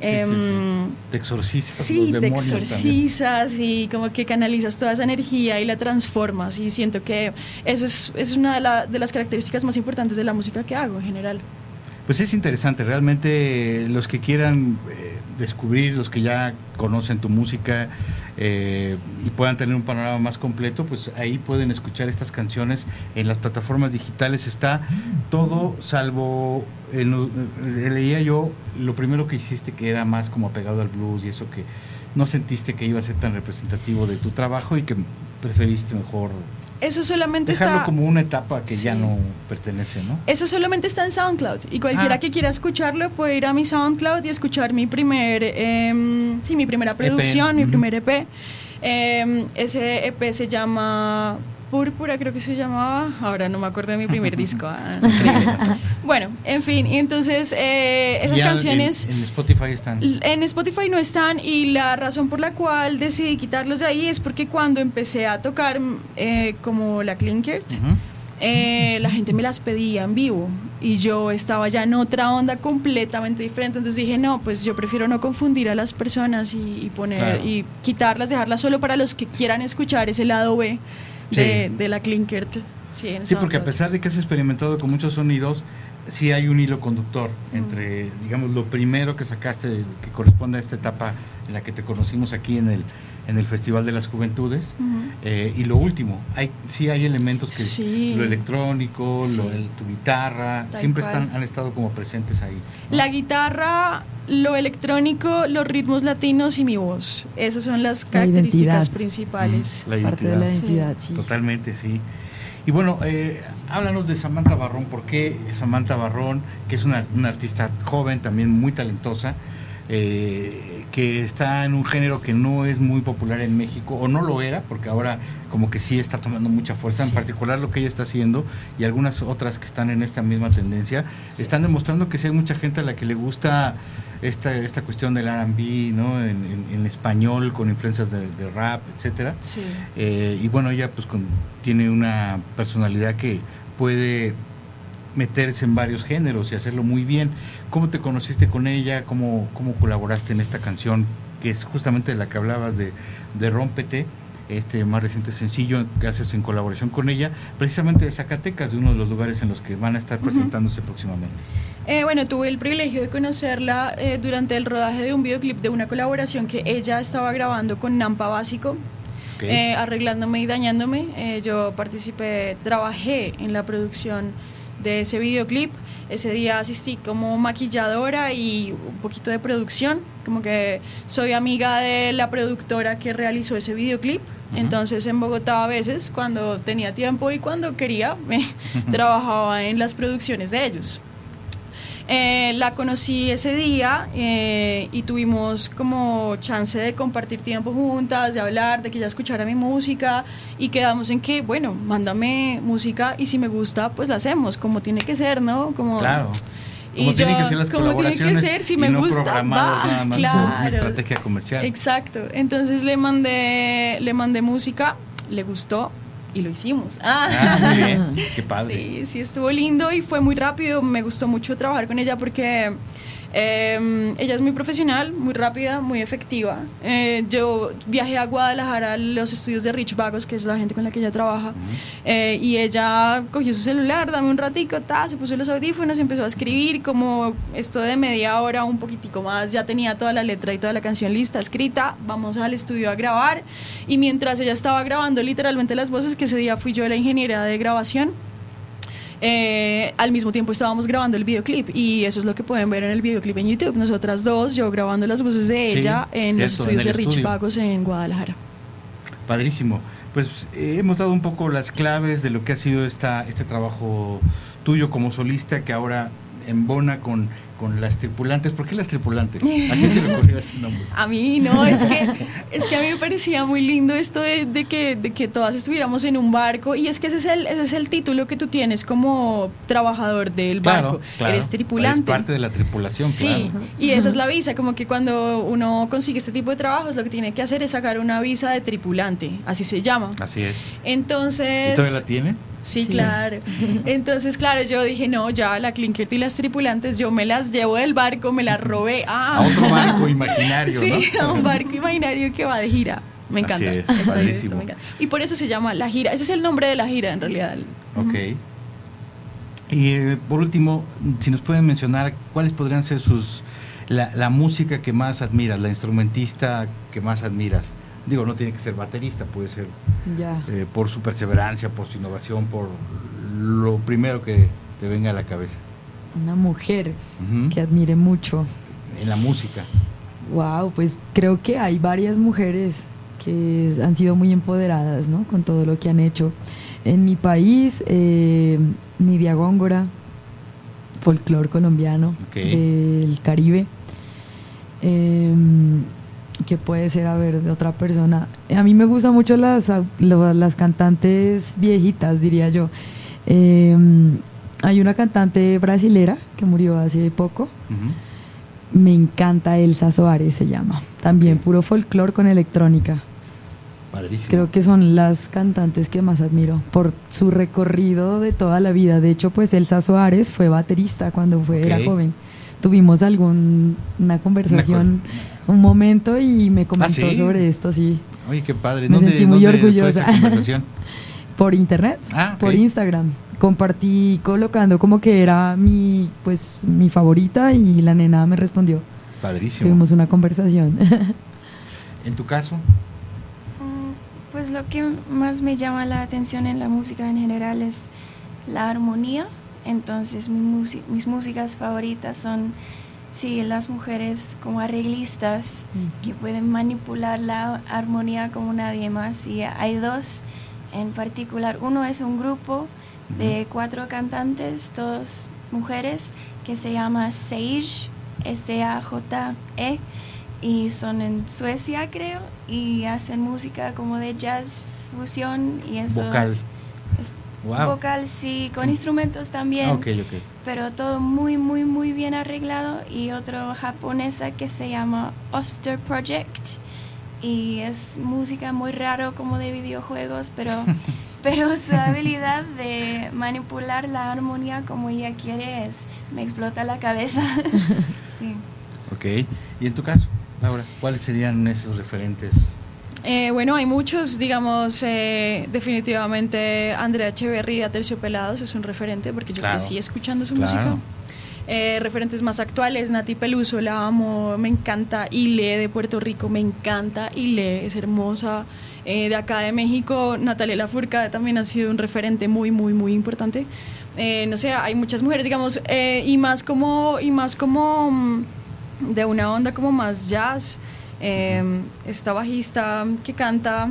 Em, te exorcizas. Sí, te exorcizas y como que canalizas toda esa energía y la transformas. Y siento que eso es, es una de las características más importantes de la música que hago en general. Pues es interesante, realmente los que quieran eh, descubrir, los que ya conocen tu música eh, y puedan tener un panorama más completo, pues ahí pueden escuchar estas canciones en las plataformas digitales. Está todo salvo, eh, leía yo lo primero que hiciste que era más como apegado al blues y eso que no sentiste que iba a ser tan representativo de tu trabajo y que preferiste mejor eso solamente Dejarlo como una etapa que ya no pertenece, ¿no? Eso solamente está en SoundCloud. Y cualquiera ah. que quiera escucharlo puede ir a mi SoundCloud y escuchar mi primer, eh, sí, mi primera producción, mi primer EP. Em, ese EP se llama Púrpura creo que se llamaba, ahora no me acuerdo de mi primer disco. Ah, bueno, en fin, y entonces eh, esas canciones... En, Spotify están. En Spotify no están y la razón por la cual decidí quitarlos de ahí es porque cuando empecé a tocar eh, como la Clinkert, eh, la gente me las pedía en vivo y yo estaba ya en otra onda completamente diferente. Entonces dije, no, pues yo prefiero no confundir a las personas y, poner y quitarlas, dejarlas solo para los que quieran escuchar ese lado B de, la Klinkert. Sí, sí porque a pesar de que has experimentado con muchos sonidos, sí hay un hilo conductor entre, digamos, lo primero que sacaste, que corresponde a esta etapa en la que te conocimos aquí en el, en el Festival de las Juventudes, eh, y lo último, hay, sí hay elementos que lo electrónico, lo, tu guitarra, siempre están, han estado como presentes ahí. La guitarra, lo electrónico, los ritmos latinos y mi voz, esas son las características principales. La Parte de la identidad, sí. Totalmente, sí. Y bueno, eh, háblanos de Samantha Barrón, ¿por qué Samantha Barrón, que es una, una artista joven, también muy talentosa, eh, que está en un género que no es muy popular en México, o no lo era, porque ahora como que sí está tomando mucha fuerza, en particular lo que ella está haciendo y algunas otras que están en esta misma tendencia, están demostrando que sí hay mucha gente a la que le gusta esta, esta cuestión del R&B, ¿no? En, español, con influencias de, rap, etcétera. Eh, y bueno, ella pues tiene una personalidad que puede meterse en varios géneros y hacerlo muy bien. ¿Cómo te conociste con ella? ¿Cómo, cómo colaboraste en esta canción? Que es justamente de la que hablabas de, de Rómpete, este más reciente sencillo que haces en colaboración con ella, precisamente de Zacatecas, de uno de los lugares en los que van a estar presentándose próximamente. Eh, bueno, tuve el privilegio de conocerla eh, durante el rodaje de un videoclip de una colaboración que ella estaba grabando con Nampa Básico. Eh, arreglándome y dañándome. yo participé, trabajé en la producción de ese videoclip. Ese día asistí como maquilladora y un poquito de producción, como que soy amiga de la productora que realizó ese videoclip. Entonces en Bogotá a veces, cuando tenía tiempo y cuando quería, me trabajaba en las producciones de ellos. Eh, la conocí ese día eh, y tuvimos como chance de compartir tiempo juntas, de hablar, de que ella escuchara mi música y quedamos en que, bueno, mándame música y si me gusta, pues la hacemos, como tiene que ser, ¿no? Como, claro. Como tienen que ser las como tiene que ser, si me gusta, va, claro. estrategia comercial. Exacto. Entonces le mandé, le mandé música, le gustó y lo hicimos. Ah, muy bien, qué padre. Sí, sí, estuvo lindo y fue muy rápido. Me gustó mucho trabajar con ella porque eh, ella es muy profesional, muy rápida, muy efectiva. Eh, yo viajé a Guadalajara a los estudios de Rich Vagos, que es la gente con la que ella trabaja, eh, y ella cogió su celular, dame un ratico, ta, se puso los audífonos y empezó a escribir como esto de media hora, un poquitico más, ya tenía toda la letra y toda la canción lista, escrita, vamos al estudio a grabar, y mientras ella estaba grabando literalmente las voces, que ese día fui yo la ingeniera de grabación, eh, al mismo tiempo estábamos grabando el videoclip y eso es lo que pueden ver en el videoclip en YouTube. Nosotras dos, yo grabando las voces de ella en los estudios de Rich Vagos en Guadalajara. Padrísimo. Pues eh, hemos dado un poco las claves de lo que ha sido esta, este trabajo tuyo como solista que ahora embona con con las tripulantes. ¿Por qué las tripulantes? ¿A quién se le ocurrió ese nombre? A mí no, es que, es que a mí me parecía muy lindo esto de, de, que, de que todas estuviéramos en un barco y es que ese es el, ese es el título que tú tienes como trabajador del barco. Claro, Eres tripulante. Es parte de la tripulación, Sí, claro. y esa es la visa, como que cuando uno consigue este tipo de trabajos lo que tiene que hacer es sacar una visa de tripulante, así se llama. Así es. Entonces... ¿Y todavía la tiene? Sí, sí, claro. Entonces, claro, yo dije, no, ya la Clinkert y las tripulantes, yo me las llevo del barco, me las robé. Ah. A otro barco imaginario, sí, ¿no? a un barco imaginario que va de gira. Me encanta. Así es, esto, esto, me encanta. Y por eso se llama La Gira. Ese es el nombre de la gira, en realidad. Ok. Y eh, por último, si nos pueden mencionar cuáles podrían ser sus la, la música que más admiras, la instrumentista que más admiras. Digo, no tiene que ser baterista, puede ser ya. eh, por su perseverancia, por su innovación, por lo primero que te venga a la cabeza. Una mujer uh -huh. que admire mucho. En la música. Wow, pues creo que hay varias mujeres que han sido muy empoderadas ¿no? con todo lo que han hecho. En mi país, eh, Nidia Góngora, folclore colombiano okay. del Caribe. Eh, que puede ser, a ver, de otra persona. A mí me gustan mucho las, las cantantes viejitas, diría yo. Eh, hay una cantante brasilera que murió hace poco. Uh -huh. Me encanta Elsa Soares, se llama. También okay. puro folclore con electrónica. Padrísimo. Creo que son las cantantes que más admiro por su recorrido de toda la vida. De hecho, pues Elsa Soares fue baterista cuando fue, okay. era joven. Tuvimos alguna una conversación, una un momento y me comentó ¿Ah, sí? sobre esto, sí. Oye, qué padre. Me ¿Dónde, sentí muy ¿dónde orgullosa. Fue esa conversación? por internet, ah, okay. por Instagram. Compartí colocando como que era mi, pues, mi favorita y la nena me respondió. Padrísimo. Tuvimos una conversación. ¿En tu caso? Pues lo que más me llama la atención en la música en general es la armonía. Entonces mi mis músicas favoritas son sí, las mujeres como arreglistas que pueden manipular la armonía como nadie más. Y hay dos en particular. Uno es un grupo de cuatro cantantes, dos mujeres, que se llama Sage, S-A-J-E y son en Suecia creo y hacen música como de jazz fusión y eso vocal wow. vocal sí con instrumentos también okay, okay. pero todo muy muy muy bien arreglado y otro japonesa que se llama Oster Project y es música muy raro como de videojuegos pero pero su habilidad de manipular la armonía como ella quiere es me explota la cabeza sí Ok, ¿y en tu caso? Laura, ¿cuáles serían esos referentes? Eh, bueno, hay muchos, digamos, eh, definitivamente Andrea Echeverría, Terciopelados es un referente porque yo claro, crecí escuchando su claro. música. Eh, referentes más actuales, Nati Peluso, la amo, me encanta. Ile de Puerto Rico, me encanta. Ile es hermosa. De acá de México, Natalia Lafourcade también ha sido un referente muy, muy, muy importante. No sé, hay muchas mujeres, digamos, y más como, y más como de una onda como más jazz. Eh, esta bajista que canta,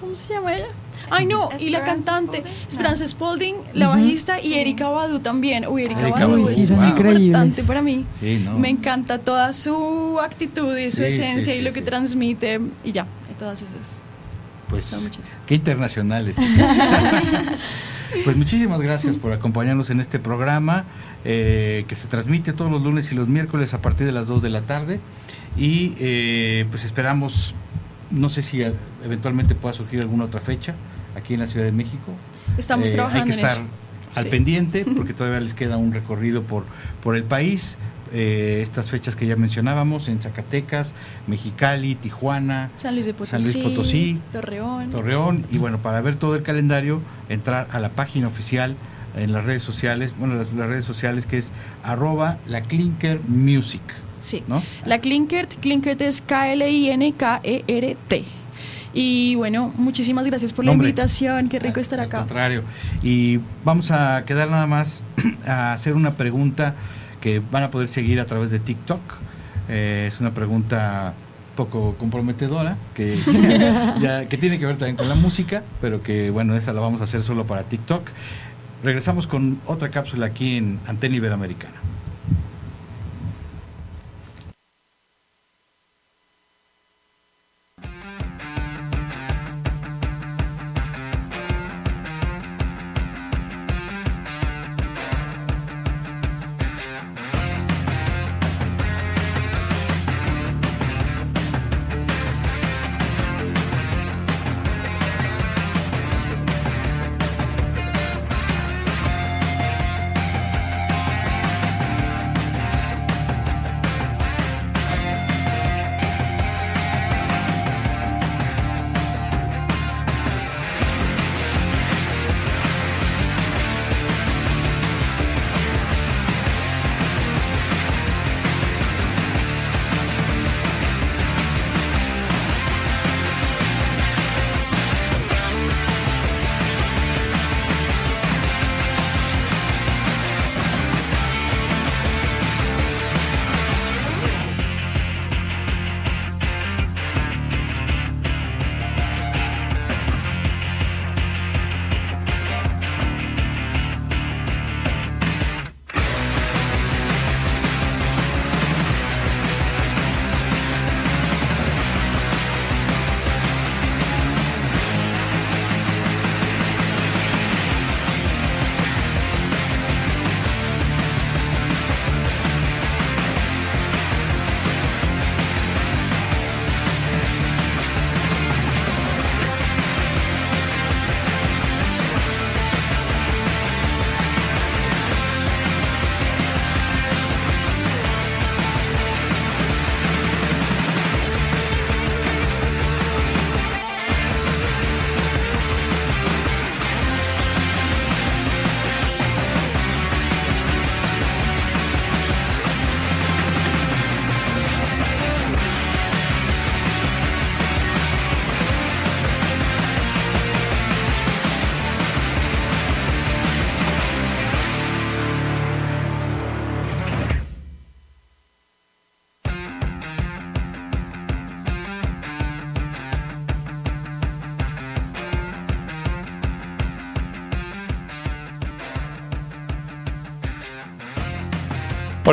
¿cómo se llama ella? Ay, no, y la cantante, Spalding? Esperanza Spalding, la bajista, y Sí. Erika Badu también. Uy, Erika Erika Badu es son importante para mí. Sí, ¿no? Me encanta toda su actitud y su Sí, esencia sí, y lo que sí. transmite, y ya, y todas esas. Pues qué internacionales, chicas. pues muchísimas gracias por acompañarnos en este programa eh, que se transmite todos los lunes y los miércoles a partir de las 2 de la tarde. Y eh, pues esperamos, no sé si eh, eventualmente pueda surgir alguna otra fecha aquí en la Ciudad de México. Estamos trabajando hay que estar al pendiente porque todavía les queda un recorrido por, por el país. estas fechas que ya mencionábamos en Zacatecas, Mexicali, Tijuana, San Luis, de Potosí, Torreón. Torreón. Y bueno, para ver todo el calendario, entrar a la página oficial en las redes sociales, bueno, las, redes sociales que es arroba la Clinker Music. Sí, ¿no? la Clinkert, Clinkert es K-L-I-N-K-E-R-T. Y bueno, muchísimas gracias por la invitación, qué rico estar acá. Al contrario, y vamos a quedar nada más a hacer una pregunta que van a poder seguir a través de TikTok. Eh, es una pregunta poco comprometedora, que, que tiene que ver también con la música, pero que bueno, esa la vamos a hacer solo para TikTok. Regresamos con otra cápsula aquí en Antena Iberoamericana.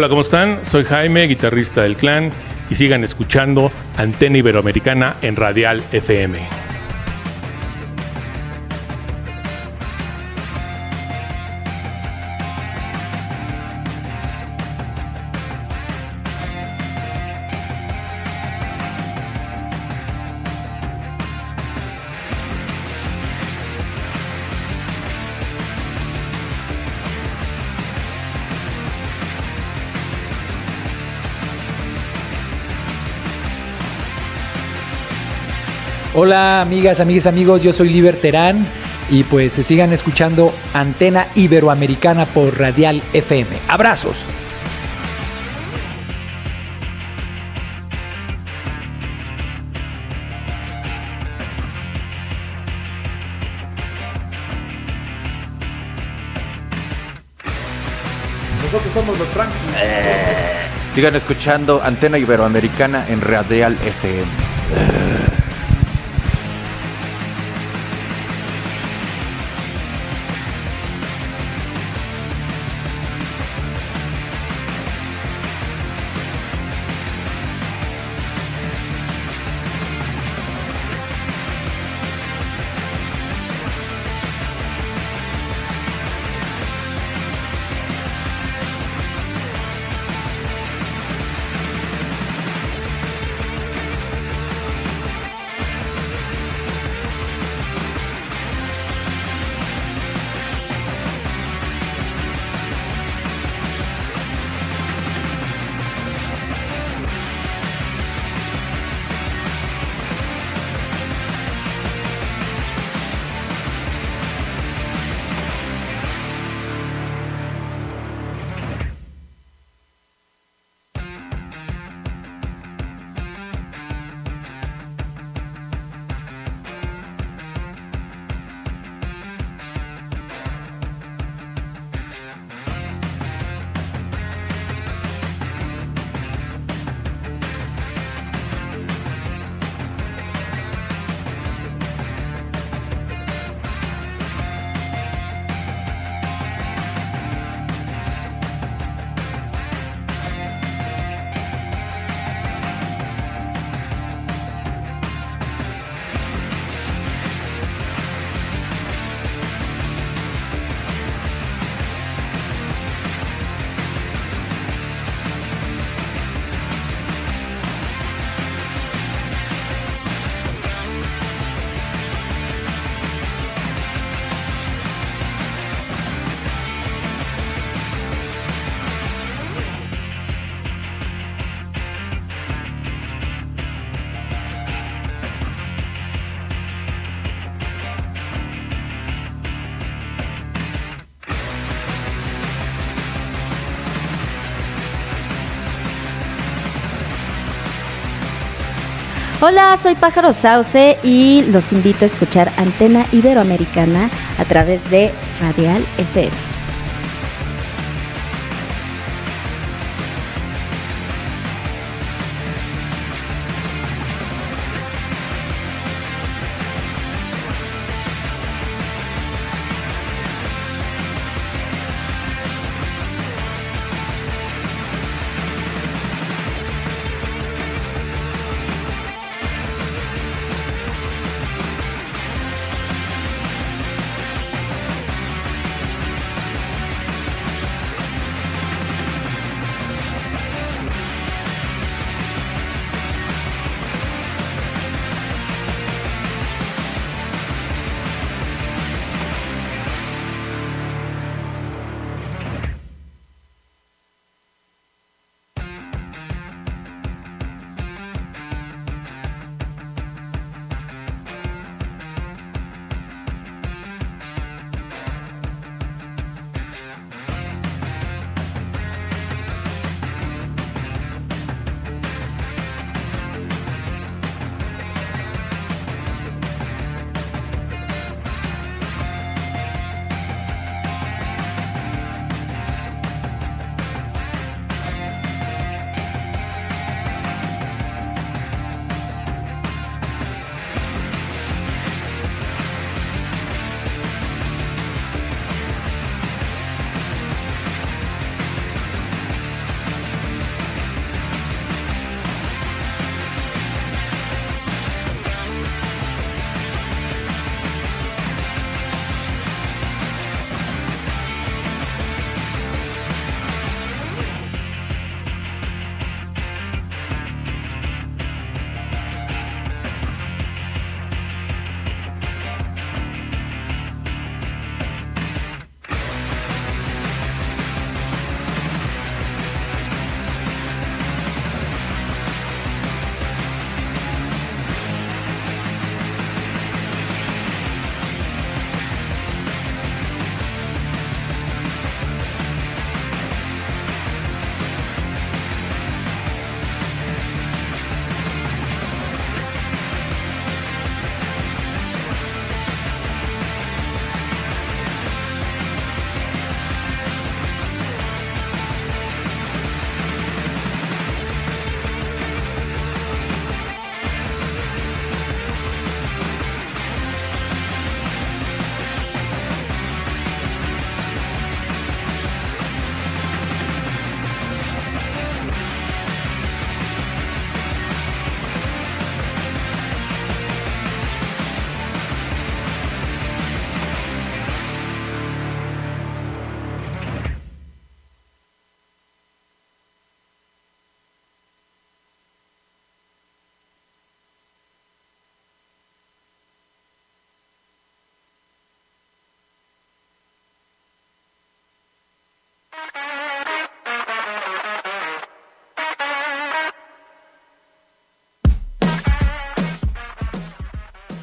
Hola, ¿cómo están? Soy Jaime, guitarrista del clan, y sigan escuchando Antena Iberoamericana en Radial FM. Hola amigas, amigas, amigos, yo soy Liber Terán y pues se sigan escuchando Antena Iberoamericana por Radial FM. Abrazos. Nosotros somos los Frankies. Sigan escuchando Antena Iberoamericana en Radial FM. Hola, soy Pájaro Sauce y los invito a escuchar Antena Iberoamericana a través de Radial FM.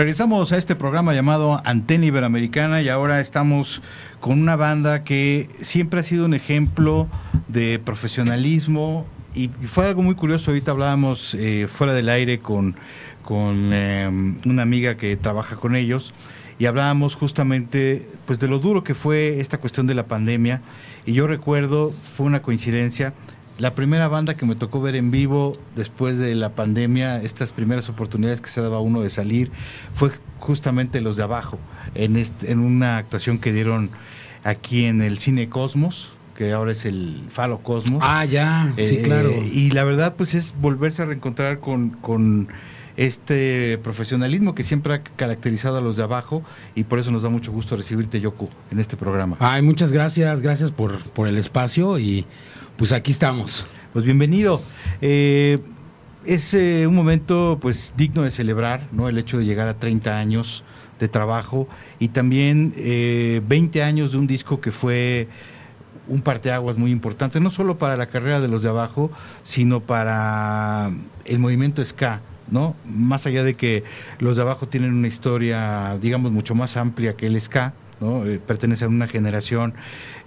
Regresamos a este programa llamado Antena Iberoamericana y ahora estamos con una banda que siempre ha sido un ejemplo de profesionalismo y fue algo muy curioso. Ahorita hablábamos eh, fuera del aire con, con em, una amiga que trabaja con ellos y hablábamos justamente pues de lo duro que fue esta cuestión de la pandemia y yo recuerdo, fue una coincidencia, la primera banda que me tocó ver en vivo después de la pandemia, estas primeras oportunidades que se daba uno de salir, fue justamente los de abajo, en, en una actuación que dieron aquí en el Cine Cosmos, que ahora es el Falo Cosmos. Ah, ya, sí, Eh, claro. Y la verdad, pues es volverse a reencontrar con, con este profesionalismo que siempre ha caracterizado a los de abajo y por eso nos da mucho gusto recibirte, Yoko, en este programa. Ay, muchas gracias, gracias por, por el espacio y pues aquí estamos. Pues bienvenido. Eh, es eh, un momento pues digno de celebrar, ¿no? El hecho de llegar a 30 años de trabajo y también eh, 20 años de un disco que fue un parteaguas muy importante, no solo para la carrera de los de abajo, sino para el movimiento ska, ¿no? Más allá de que los de abajo tienen una historia, digamos, mucho más amplia que el ska, ¿no? Eh, pertenecen a una generación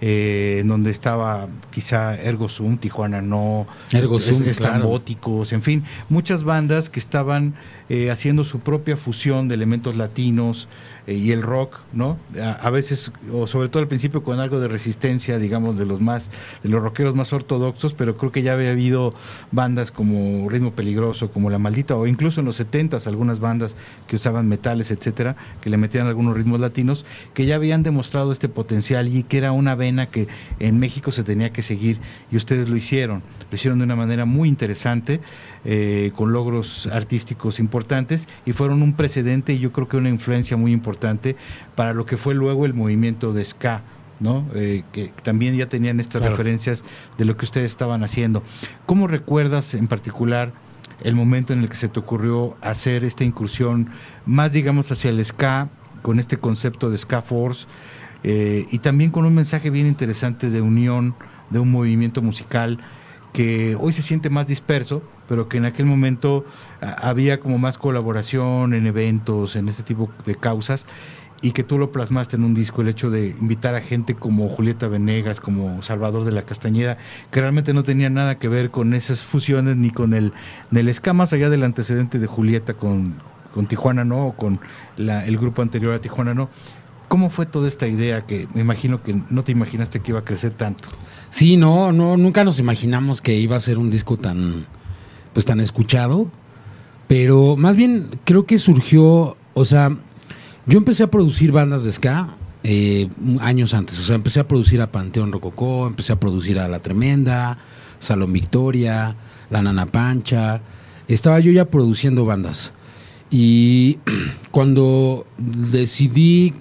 eh, en donde estaba quizá Ergo Sum, Tijuana No, Ergo es- Sum, es- claro. En fin, muchas bandas que estaban eh, haciendo su propia fusión de elementos latinos eh, y el rock, ¿no? A, veces, o sobre todo al principio con algo de resistencia, digamos, de los más, de los rockeros más ortodoxos, pero creo que ya había habido bandas como Ritmo Peligroso, como La Maldita, o incluso en los 70 algunas bandas que usaban metales, etcétera, que le metían algunos ritmos latinos, que ya habían demostrado este potencial y que era una vena que en México se tenía que seguir y ustedes lo hicieron, lo hicieron de una manera muy interesante, eh, con logros artísticos importantes y fueron un precedente y yo creo que una influencia muy importante para lo que fue luego el movimiento de ska. ¿no? Eh, que también ya tenían estas Claro. referencias de lo que ustedes estaban haciendo. ¿Cómo recuerdas en particular el momento en el que se te ocurrió hacer esta incursión más, digamos, hacia el ska, con este concepto de ska force, eh, y también con un mensaje bien interesante de unión de un movimiento musical que hoy se siente más disperso, pero que en aquel momento a- había como más colaboración en eventos, en este tipo de causas, y que tú lo plasmaste en un disco, el hecho de invitar a gente como Julieta Venegas, como Salvador de la Castañeda, que realmente no tenía nada que ver con esas fusiones ni con el, el ska, más allá del antecedente de Julieta con, con Tijuana No, o con la- el grupo anterior a Tijuana No. ¿Cómo fue toda esta idea que me imagino que no te imaginaste que iba a crecer tanto? Sí, no, no, nunca nos imaginamos que iba a ser un disco tan, pues tan escuchado, pero más bien creo que surgió, o sea, yo empecé a producir bandas de ska eh, años antes, o sea, empecé a producir a Panteón Rococó, empecé a producir a La Tremenda, Salón Victoria, La Nana Pancha, estaba yo ya produciendo bandas. Y cuando decidí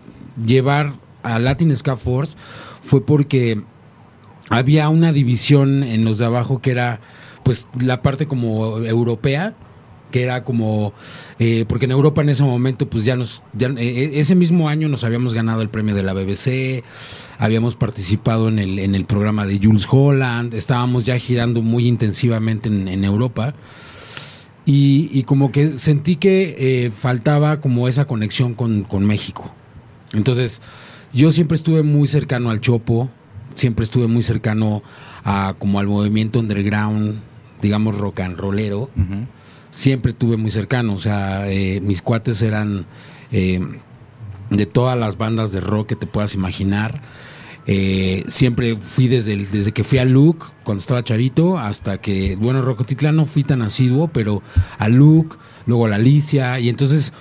llevar a Latin Ska Force fue porque había una división en los de abajo que era pues la parte como europea que era como eh, porque en Europa en ese momento pues ya nos ya, eh, ese mismo año nos habíamos ganado el premio de la BBC habíamos participado en el en el programa de Jules Holland estábamos ya girando muy intensivamente en, en Europa. Y, y como que sentí que eh, faltaba como esa conexión con, con México. Entonces yo siempre estuve muy cercano al Chopo siempre estuve muy cercano a como al movimiento underground, digamos rock and rollero. Siempre estuve muy cercano, o sea, eh, mis cuates eran eh, de todas las bandas de rock que te puedas imaginar. Eh, siempre fui desde, el- desde que fui a Luke, cuando estaba chavito, hasta que, bueno, Rocotitlán no fui tan asiduo, pero a Luke, luego a la Alicia, y entonces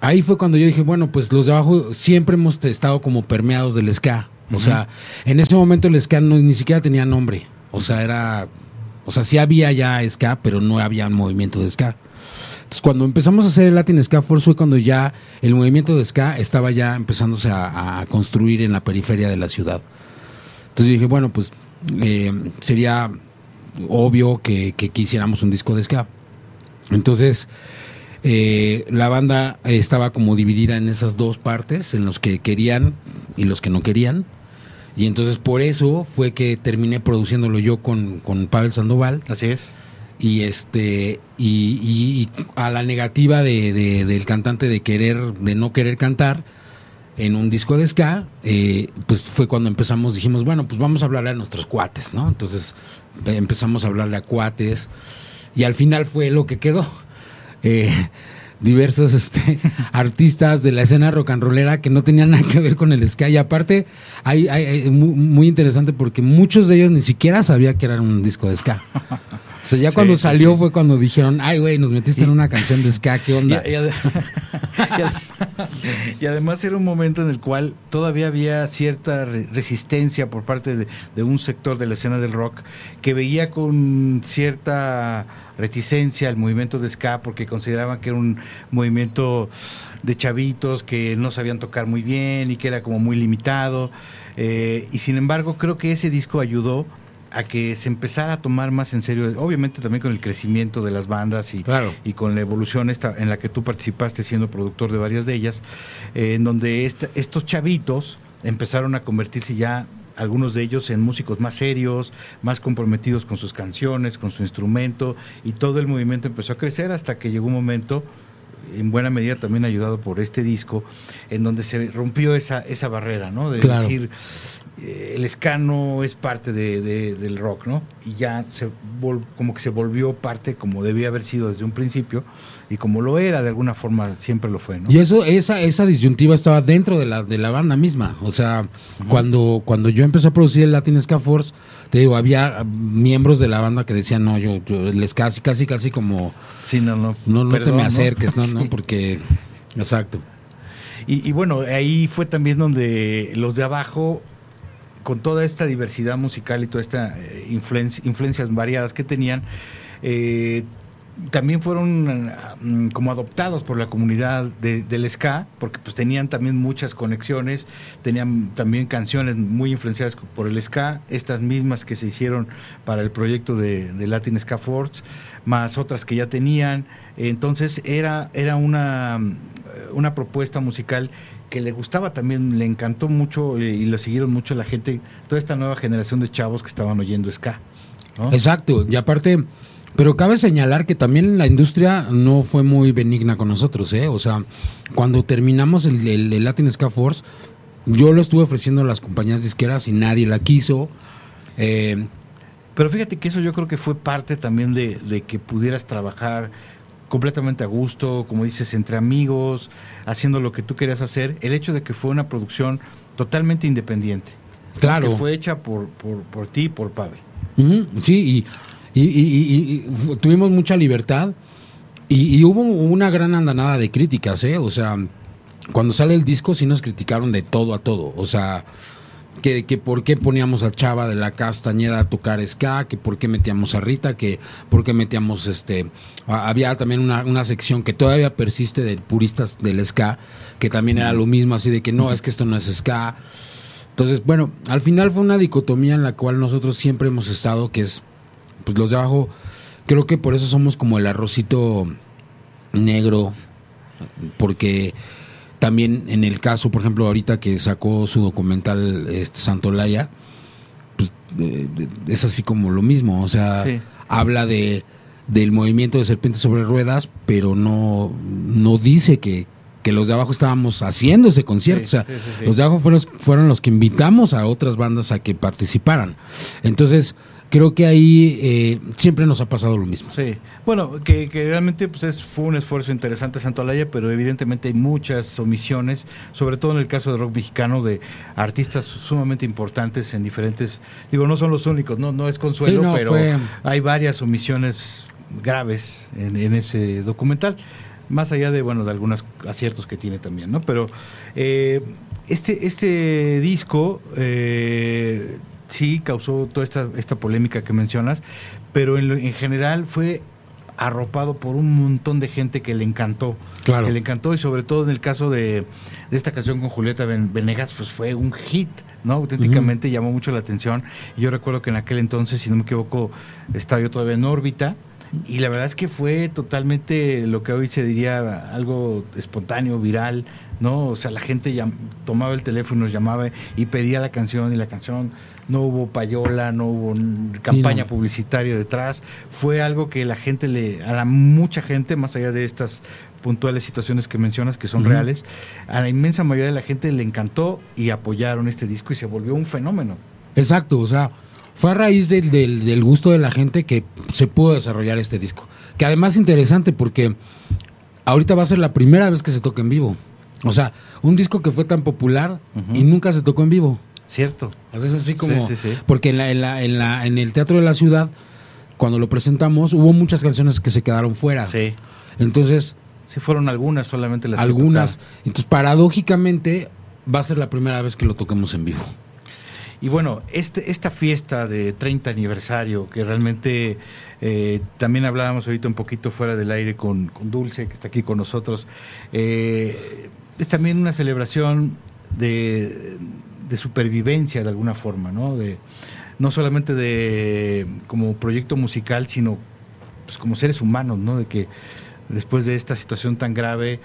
ahí fue cuando yo dije, bueno, pues los de abajo siempre hemos estado como permeados del ska. O sea, en ese momento el ska no, ni siquiera tenía nombre. O sea, era. O sea, sí había ya ska, pero no había movimiento de ska. Entonces, cuando empezamos a hacer el Latin Ska Force fue cuando ya el movimiento de ska estaba ya empezándose a, construir en la periferia de la ciudad. Entonces dije, bueno, pues eh, sería obvio que, que quisiéramos un disco de ska. Entonces, eh, la banda estaba como dividida en esas dos partes, en los que querían y los que no querían. Y entonces por eso fue que terminé produciéndolo yo con, con Pavel Sandoval. Así es. y este y, y- y a la negativa de, de- del cantante de querer de no querer cantar en un disco de ska eh, pues fue cuando empezamos dijimos bueno pues vamos a hablarle a nuestros cuates no entonces eh, empezamos a hablarle a cuates y al final fue lo que quedó Eh, diversos este, artistas de la escena rock and rollera que no tenían nada que ver con el ska. Y aparte hay, hay- hay mu- muy, interesante porque muchos de ellos ni siquiera sabía que era un disco de ska o sea ya cuando Sí, salió sí. fue cuando dijeron ay güey nos metiste en una canción de ska qué onda y ade- y ade- y además era un momento en el cual todavía había cierta re- resistencia por parte de, de un sector de la escena del rock que veía con cierta reticencia al movimiento de ska porque consideraban que era un movimiento de chavitos que no sabían tocar muy bien y que era como muy limitado. Eh, y sin embargo creo que ese disco ayudó a que se empezara a tomar más en serio, obviamente también con el crecimiento de las bandas y, Claro. y con la evolución esta en la que tú participaste siendo productor de varias de ellas, eh, en donde esta- estos chavitos empezaron a convertirse ya algunos de ellos en músicos más serios, más comprometidos con sus canciones, con su instrumento, y todo el movimiento empezó a crecer hasta que llegó un momento, en buena medida también ayudado por este disco, en donde se rompió esa, esa barrera, ¿no? De Claro. decir, el ska no es parte de, de- del rock, ¿no? Y ya se vol- como que se volvió parte como debía haber sido desde un principio y como lo era de alguna forma siempre lo fue, ¿no? Y eso, esa, esa disyuntiva estaba dentro de la, de la banda misma. O sea, cuando, cuando yo empecé a producir el Latin Ska Force, te digo, había miembros de la banda que decían, no, yo, yo el ska, casi, casi, casi como, Sí, no, no. no, no te me acerques, no, Sí. no, porque, exacto. Y, y bueno, ahí fue también donde los de abajo, con toda esta diversidad musical y toda esta eh, influen- influencias variadas que tenían, eh, también fueron mm, como adoptados por la comunidad de- del ska, porque pues tenían también muchas conexiones, tenían también canciones muy influenciadas por el ska, estas mismas que se hicieron para el proyecto de, de Latin Ska Force, más otras que ya tenían. Entonces era, era una, una propuesta musical que le gustaba también, le encantó mucho eh, y lo siguieron mucho la gente, toda esta nueva generación de chavos que estaban oyendo ska. ¿no? Exacto, y aparte, pero cabe señalar que también la industria no fue muy benigna con nosotros, ¿eh? O sea, cuando terminamos el, el- el Latin Ska Force, yo lo estuve ofreciendo a las compañías disqueras y nadie la quiso. Eh, Pero fíjate que eso yo creo que fue parte también de, de que pudieras trabajar completamente a gusto, como dices, entre amigos, haciendo lo que tú querías hacer. El hecho de que fue una producción totalmente independiente. Claro. Que fue hecha por, por, por ti y por Pavel. Ujú, sí, y, y- tuvimos mucha libertad y, y hubo una gran andanada de críticas, ¿eh? O sea, cuando sale el disco sí nos criticaron de todo a todo, o sea, que, que por qué poníamos a Chava de la Castañeda a tocar ska, que por qué metíamos a Rita, que por qué metíamos este... Había también una, una sección que todavía persiste de puristas del ska, que también era lo mismo, así de que no, es que esto no es ska. Entonces, bueno, al final fue una dicotomía en la cual nosotros siempre hemos estado, que es, pues los de abajo, creo que por eso somos como el arrocito negro, porque también en el caso, por ejemplo, ahorita que sacó su documental este, Santolaya, pues eh, es así como lo mismo, o sea, Sí. habla de del movimiento de serpientes sobre ruedas, pero no, no dice que, que los de abajo estábamos haciendo ese concierto. Sí, o sea, sí, sí, sí. los de abajo fueron, fueron los que invitamos a otras bandas a que participaran. Entonces, creo que ahí eh, siempre nos ha pasado lo mismo. Sí, bueno, que, que realmente pues es, fue un esfuerzo interesante Santolaya, pero evidentemente hay muchas omisiones, sobre todo en el caso de rock mexicano, de artistas sumamente importantes en diferentes, digo, no son los únicos, no, no es consuelo, Sí, no, pero fue- hay varias omisiones graves en, en ese documental, más allá de, bueno, de algunos aciertos que tiene también, ¿no? Pero eh, este, este disco eh, sí causó toda esta, esta polémica que mencionas, pero en, lo- en general fue arropado por un montón de gente que le encantó. Claro. Que le encantó y sobre todo en el caso de, de esta canción con Julieta Ven- Venegas, pues fue un hit, ¿no? Auténticamente llamó mucho la atención. Yo recuerdo que en aquel entonces, si no me equivoco, estaba yo todavía en órbita. Y la verdad es que fue totalmente lo que hoy se diría algo espontáneo, viral, ¿no? O sea, la gente tomaba el teléfono, nos llamaba y pedía la canción y la canción no hubo payola, no hubo campaña no. publicitaria detrás. Fue algo que la gente le, a la mucha gente, más allá de estas puntuales situaciones que mencionas que son reales, a la inmensa mayoría de la gente le encantó y apoyaron este disco y se volvió un fenómeno. Exacto, o sea, fue a raíz del, del- del gusto de la gente que se pudo desarrollar este disco. Que además es interesante porque ahorita va a ser la primera vez que se toca en vivo. O sea, un disco que fue tan popular y nunca se tocó en vivo. Cierto. Es así como... Sí, sí, sí. Porque en, la, en, la, en, la, en el Teatro de la Ciudad, cuando lo presentamos, hubo muchas canciones que se quedaron fuera. Sí. Entonces, Sí fueron algunas solamente las algunas... Entonces, paradójicamente, va a ser la primera vez que lo toquemos en vivo. Y bueno, este, esta fiesta de 30 aniversario, que realmente eh, también hablábamos ahorita un poquito fuera del aire con, con Dulce, que está aquí con nosotros, eh, es también una celebración de, de supervivencia de alguna forma, ¿no? De, no solamente de como proyecto musical, sino pues, como seres humanos, ¿no? De que después de esta situación tan grave,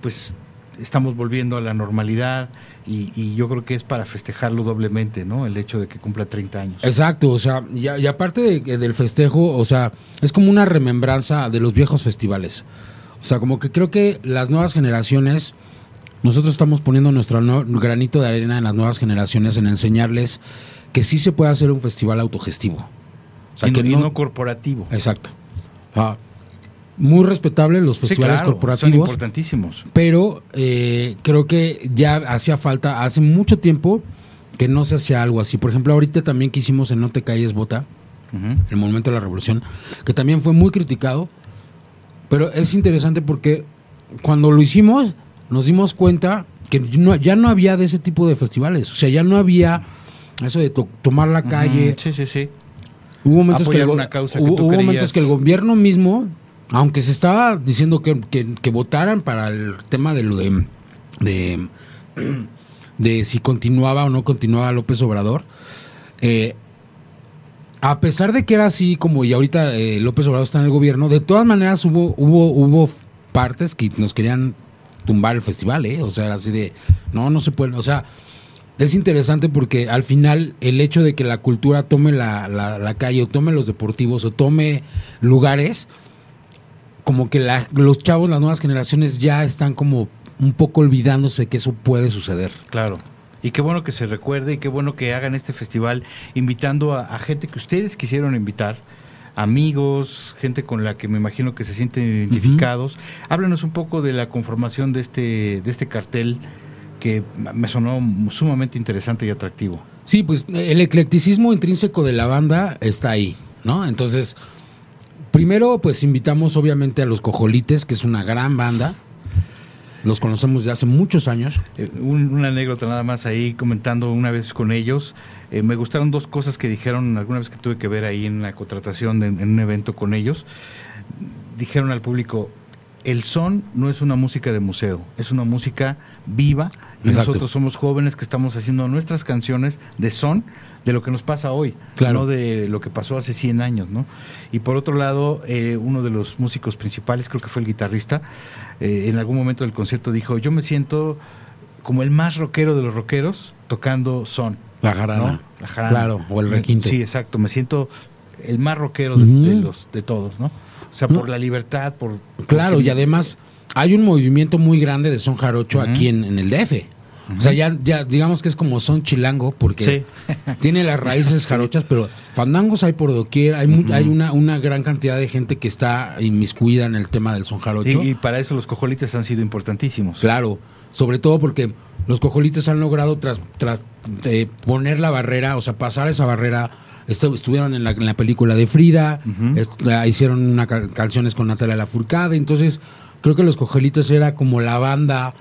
pues estamos volviendo a la normalidad y, yo creo que es para festejarlo doblemente, ¿no? El hecho de que cumpla 30 años. Exacto, o sea, y aparte de- del festejo, o sea, es como una remembranza de los viejos festivales. O sea, como que creo que las nuevas generaciones, nosotros estamos poniendo nuestro granito de arena en las nuevas generaciones en enseñarles que sí se puede hacer un festival autogestivo. O sea, y, no, que y no- corporativo. Exacto. Ah, muy respetable los Sí, festivales claro, son corporativos. importantísimos. Pero eh, creo que ya hacía falta, hace mucho tiempo que no se hacía algo así. Por ejemplo, ahorita también que hicimos en No te calles, bota, el momento de la revolución, que también fue muy criticado. Pero es interesante porque cuando lo hicimos, nos dimos cuenta que no- ya no había de ese tipo de festivales. O sea, ya no había eso de to- tomar la calle. Sí, sí, sí. Hubo momentos, que el, una causa hubo, momentos que el gobierno mismo, aunque se estaba diciendo que, que- que votaran para el tema de lo de, de, de si continuaba o no continuaba López Obrador, eh, a pesar de que era así como y ahorita eh, López Obrador está en el gobierno, de todas maneras hubo, hubo, hubo partes que nos querían tumbar el festival, ¿eh? O sea, así de, no, no se puede, o sea, es interesante porque al final el hecho de que la cultura tome la, la- la calle o tome los deportivos o tome lugares, como que la- los chavos, las nuevas generaciones ya están como un poco olvidándose que eso puede suceder. Claro. Y qué bueno que se recuerde y qué bueno que hagan este festival invitando a, a gente que ustedes quisieron invitar, amigos, gente con la que me imagino que se sienten identificados. Háblanos un poco de la conformación de este, de este cartel que me sonó sumamente interesante y atractivo. Sí, pues el eclecticismo intrínseco de la banda está ahí, ¿no? Entonces, primero pues invitamos obviamente a los Cojolites, que es una gran banda. Los conocemos de hace muchos años. Eh, un- una anécdota nada más ahí comentando una vez con ellos. Eh, me gustaron dos cosas que dijeron alguna vez que tuve que ver ahí en la contratación de- en un evento con ellos. Dijeron al público, el son no es una música de museo, es una música viva y Exacto. nosotros somos jóvenes que estamos haciendo nuestras canciones de son de lo que nos pasa hoy, Claro. no de lo que pasó hace 100 años, ¿no? Y por otro lado, eh, uno de los músicos principales, creo que fue el guitarrista, eh, en algún momento del concierto dijo, yo me siento como el más rockero de los rockeros tocando son. La jarana. ¿no? La jarana. Claro, o el requinto. Sí, exacto, me siento el más rockero de, los de todos, ¿no? O sea, por la libertad, por... Claro, porque- y además hay un movimiento muy grande de son jarocho aquí en, en el DF. O sea, ya, ya digamos que es como son chilango porque Sí. tiene las raíces Sí. jarochas, pero fandangos hay por doquier, hay, hay una, una gran cantidad de gente que está inmiscuida en el tema del son jarocho. Y, y para eso los cojolites han sido importantísimos. Claro, sobre todo porque los cojolites han logrado tras, tras de poner la barrera, o sea, pasar esa barrera. Estu- estuvieron en la, en la película de Frida, hicieron una ca- canciones con Natalia Lafourcade, entonces creo que los cojolites era como la banda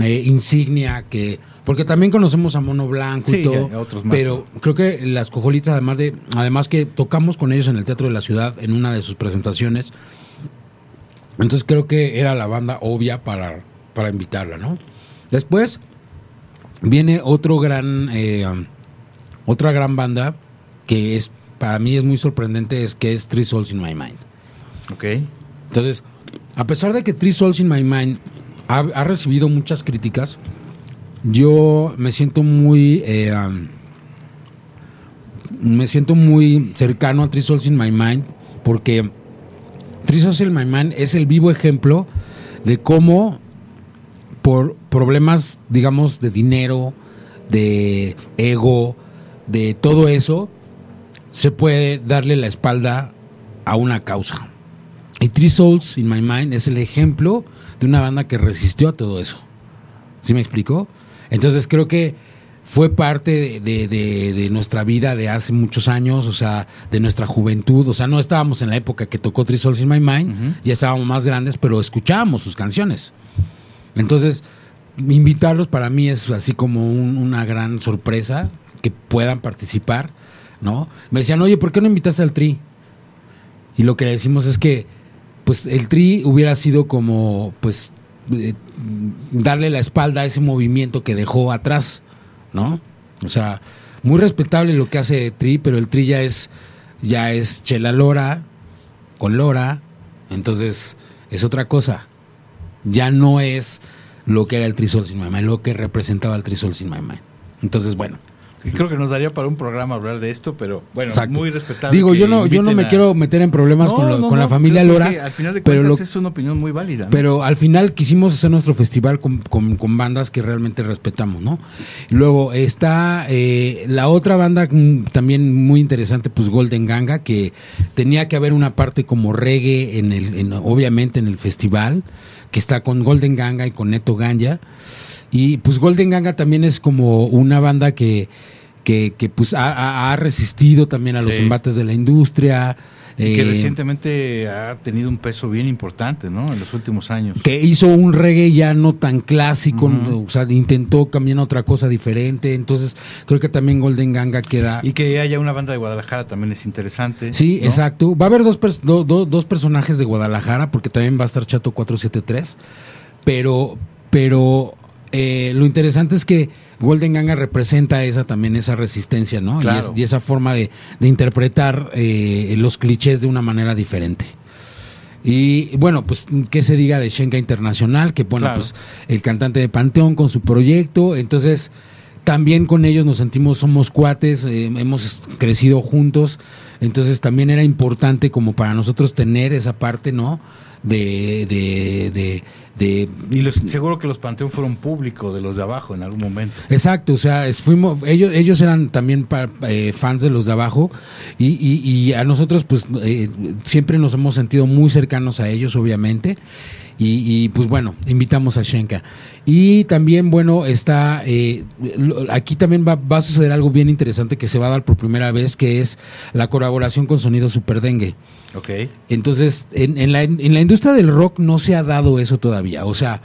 eh, insignia que porque también conocemos a Mono Blanco y todo, a otros más. pero creo que las cojolitas además de además que tocamos con ellos en el Teatro de la Ciudad en una de sus presentaciones. Entonces creo que era la banda obvia para, para invitarla, ¿no? Después viene otro gran, eh, otra gran banda que es para mí es muy sorprendente, es que es Three Souls in My Mind. Ok. Entonces, a pesar de que Three Souls in My Mind ha, ha recibido muchas críticas. Yo me siento muy. eh, um, me siento muy cercano a Three Souls in My Mind porque Three Souls in My Mind es el vivo ejemplo de cómo por problemas, digamos, de dinero, de ego, de todo eso, se puede darle la espalda a una causa. Y Three Souls in My Mind es el ejemplo de una banda que resistió a todo eso. ¿Sí me explicó? Entonces creo que fue parte de, de- nuestra vida de hace muchos años, o sea, de nuestra juventud. O sea, no estábamos en la época que tocó Three Souls in My Mind, ya estábamos más grandes, pero escuchábamos sus canciones. Entonces, invitarlos para mí es así como un- una gran sorpresa que puedan participar, ¿no? Me decían, oye, ¿por qué no invitaste al Tri? Y lo que le decimos es que, pues, el Tri hubiera sido como, pues, eh, darle la espalda a ese movimiento que dejó atrás, ¿no? O sea, muy respetable lo que hace Tri, pero el Tri ya es, ya es Chela Lora, con Lora, entonces es otra cosa. Ya no es lo que era el Trisol sin My Mind, lo que representaba el Trisol sin My Mind. Entonces, bueno. Sí, creo que nos daría para un programa hablar de esto, pero bueno, Exacto. muy respetable. Digo, yo no, yo no me a- quiero meter en problemas No, con, lo- no, con la familia Lora. porque Al final de pero lo- es una opinión muy válida. Pero al final quisimos hacer nuestro festival con, con- con bandas que realmente respetamos, ¿no? Y luego está eh, la otra banda mm, también muy interesante, pues Golden Ganga, que tenía que haber una parte como reggae, en el, en- obviamente en el festival, que está con Golden Ganga y con Neto Ganja. Y pues Golden Ganga también es como una banda que, que, que, pues ha, ha- resistido también a los Sí. embates de la industria. Y que eh, recientemente ha tenido un peso bien importante, ¿no? En los últimos años. que hizo un reggae ya no tan clásico, o sea, intentó cambiar otra cosa diferente, entonces creo que también Golden Ganga queda... Y que haya una banda de Guadalajara también es interesante. Sí, ¿no? exacto. Va a haber dos, pers- do- do- dos personajes de Guadalajara, porque también va a estar Chato 473, pero, pero eh, lo interesante es que Golden Ganga representa esa también esa resistencia, ¿no? Y es- Y, esa forma de, de interpretar eh, los clichés de una manera diferente. Y bueno, pues, ¿qué se diga de Shenka Internacional? Que bueno, Claro. pues el cantante de Panteón con su proyecto. Entonces, también con ellos nos sentimos, somos cuates, eh, hemos crecido juntos. Entonces, también era importante como para nosotros tener esa parte, ¿no? De, de, de, de Y los- seguro que los Panteón fueron público de los de abajo en algún momento. Exacto, o sea, es- fuimos, ellos, ellos eran también pa- eh, fans de los de abajo y, y- y a nosotros pues eh, siempre nos hemos sentido muy cercanos a ellos, obviamente. Y, y, pues bueno, invitamos a Shenka. Y también, bueno, está, eh, aquí también va, va a suceder algo bien interesante que se va a dar por primera vez, que es la colaboración con Sonido Super Dengue. Ok. Entonces, en, en la, en la industria del rock no se ha dado eso todavía. O sea,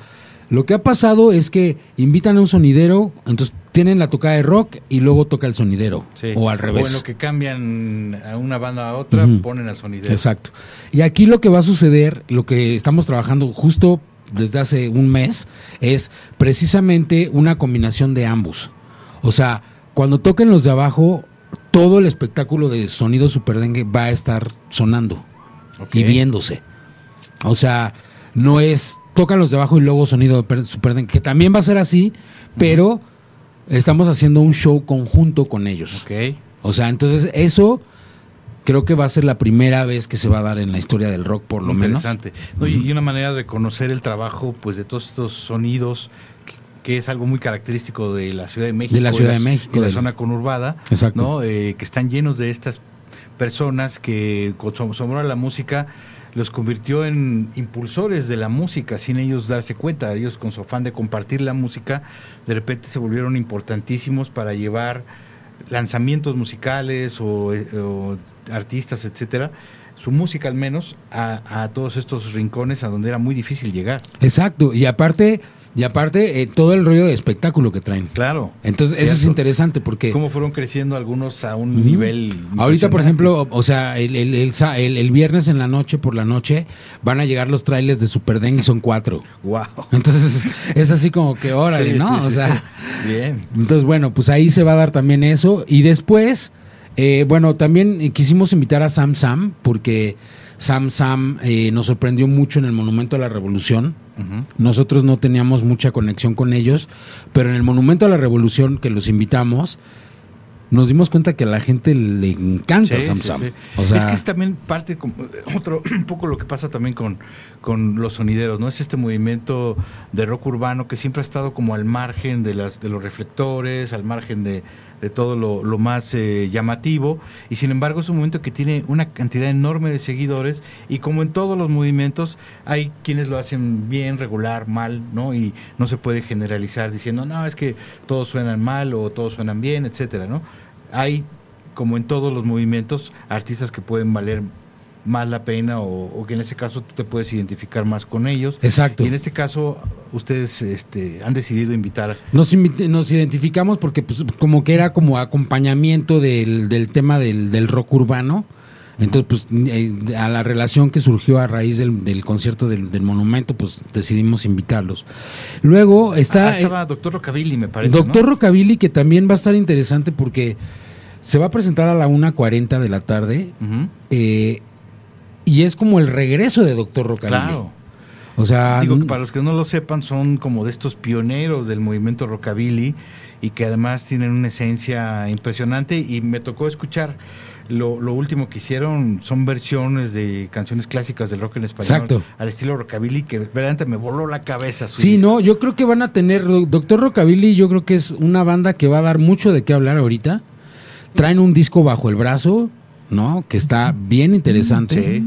lo que ha pasado es que invitan a un sonidero, entonces tienen la tocada de rock y luego toca el sonidero. Sí. O al O en revés. lo que cambian a una banda a otra, ponen al sonidero. Exacto. Y aquí lo que va a suceder, lo que estamos trabajando justo desde hace un mes, es precisamente una combinación de ambos. O sea, cuando toquen los de abajo, todo el espectáculo de sonido superdengue va a estar sonando y viéndose. O sea, no es tocan los de abajo y luego sonido per- superdengue, que también va a ser así, pero estamos haciendo un show conjunto con ellos. O sea, entonces eso creo que va a ser la primera vez que se va a dar en la historia del rock, por lo menos. Interesante. No, y- y una manera de conocer el trabajo pues de todos estos sonidos que, es algo muy característico de la Ciudad de México. De la Ciudad de México, y la zona conurbada. Exacto. ¿no? Eh, que están llenos de estas personas que con su amor a la música los convirtió en impulsores de la música sin ellos darse cuenta. Ellos con su afán de compartir la música, de repente se volvieron importantísimos para llevar lanzamientos musicales o, eh, o artistas, etcétera, su música al menos, a, a todos estos rincones a donde era muy difícil llegar. Exacto. Y aparte, y aparte eh, todo el rollo de espectáculo que traen. Claro. Entonces, eso es interesante porque... Cómo fueron creciendo algunos a un nivel. Ahorita, por ejemplo, o sea, el, el, el viernes en la noche, por la noche, van a llegar los trailers de Super Dengue y son cuatro. Wow. Entonces, es así como que, órale, Sí, ¿no? sí, o sea, Bien. Entonces, bueno, pues ahí se va a dar también eso. Y después, eh, bueno, también quisimos invitar a Sam Sam, porque Sam Sam eh, nos sorprendió mucho en el Monumento a la Revolución. Nosotros no teníamos mucha conexión con ellos, pero en el Monumento a la Revolución que los invitamos, nos dimos cuenta que a la gente le encanta Sí, Sam sí, Sam. sí. O sea, es que es también parte, como- otro, un poco lo que pasa también con, con los sonideros, ¿no? Es este movimiento de rock urbano que siempre ha estado como al margen de, las, de los reflectores, al margen de, de todo lo, lo más eh, llamativo, y sin embargo es un movimiento que tiene una cantidad enorme de seguidores, y como en todos los movimientos, hay quienes lo hacen bien, regular, mal, ¿no? Y no se puede generalizar diciendo, no, es que todos suenan mal o todos suenan bien, etcétera, ¿no? Hay como en todos los movimientos, artistas que pueden valer más la pena o, o que en ese caso tú te puedes identificar más con ellos. Exacto. Y en este caso ustedes este, han decidido invitar. Nos, nos identificamos porque pues, como que era como acompañamiento del, del tema del, del rock urbano. Entonces, pues eh, a la relación que surgió a raíz del, del concierto del, del monumento, pues decidimos invitarlos. Luego está... Ah, estaba Doctor Rockabilly, me parece. Doctor ¿no? Rockabilly, que también va a estar interesante porque se va a presentar a la 1.40 de la tarde. Ujú. eh, y es como el regreso de Doctor Rockabilly. Claro. O sea, Digo que para los que no lo sepan, son como de estos pioneros del movimiento rockabilly y que además tienen una esencia impresionante. Y me tocó escuchar lo, lo último que hicieron, son versiones de canciones clásicas del rock en español Exacto. al estilo rockabilly, que verdaderamente me voló la cabeza. Su Sí, disco. no, yo creo que van a tener. Doctor Rockabilly, yo creo que es una banda que va a dar mucho de qué hablar ahorita. Traen un disco bajo el brazo, ¿no? Que está bien interesante. Sí.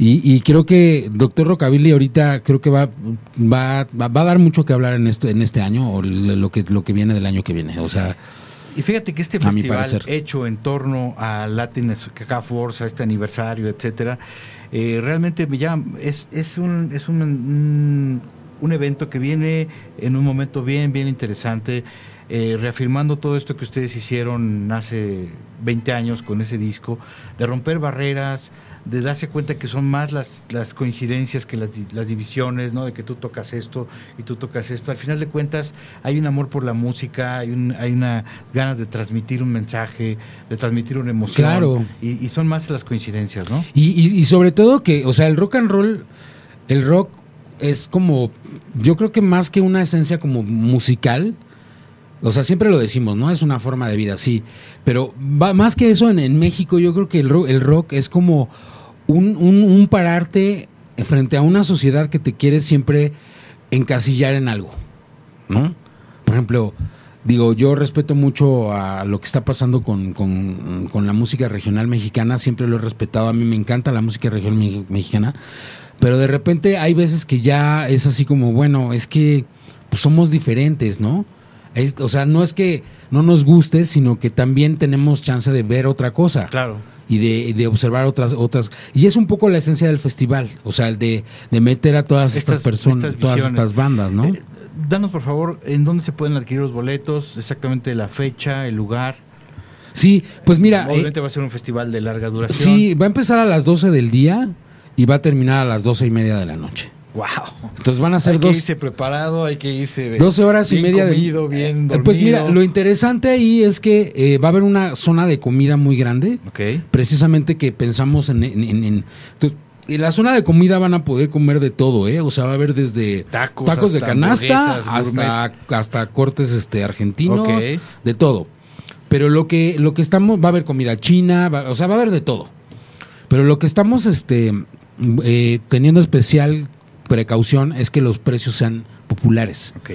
Y, y creo que Doctor Rockabilly ahorita creo que va, va, va, va a dar mucho que hablar en este, en este año o lo que, lo que viene del año que viene. O sea, Y fíjate que este festival hecho en torno a Latin Ska Force, a este aniversario, etcétera, eh, realmente me llama, es, es un es un, un evento que viene en un momento bien, bien interesante, eh, reafirmando todo esto que ustedes hicieron hace 20 años con ese disco, de romper barreras, de darse cuenta que son más las, las coincidencias que las, las divisiones, ¿no? De que tú tocas esto y tú tocas esto. Al final de cuentas hay un amor por la música, hay, un, hay una ganas de transmitir un mensaje, de transmitir una emoción. Claro. Y, y son más las coincidencias, ¿no? Y, y- y sobre todo que, o sea, el rock and roll, el rock es como, yo creo que más que una esencia como musical, o sea, siempre lo decimos, ¿no? Es una forma de vida, sí. Pero va, más que eso, en, México yo creo que el rock, el rock es como un, un, un pararte frente a una sociedad que te quiere siempre encasillar en algo, ¿no? Por ejemplo, digo, yo respeto mucho a lo que está pasando con, con- con la música regional mexicana, siempre lo he respetado, a mí me encanta la música regional me- mexicana, pero de repente hay veces que ya es así como, bueno, es que pues, somos diferentes, ¿no? Es- o sea, no es que no nos guste, sino que también tenemos chance de ver otra cosa Claro. y de, de observar otras otras y es un poco la esencia del festival o sea el de, de meter a todas estas, Estas- personas estas todas estas bandas no Eh, danos, por favor, en dónde se pueden adquirir los boletos, exactamente la fecha, el lugar. sí pues mira eh, Obviamente va a ser un festival de larga duración. sí va a empezar a las 12 del día y va a terminar a las 12 y media de la noche Wow. entonces van a ser Hay que dos irse preparado, hay que irse 12 horas y media comido, de bien Eh, dormido. pues mira lo interesante ahí es que eh, va a haber una zona de comida muy grande Ok. precisamente que pensamos en, en, en- en- entonces, en la zona de comida van a poder comer de todo, ¿eh? O sea, va a haber desde Tacos de canasta hasta, hasta cortes este argentinos, Ok. de todo. Pero lo que lo que estamos va a haber comida china, va- o sea, va a haber de todo. Pero lo que estamos este eh, teniendo especial precaución es que los precios sean populares. Ok.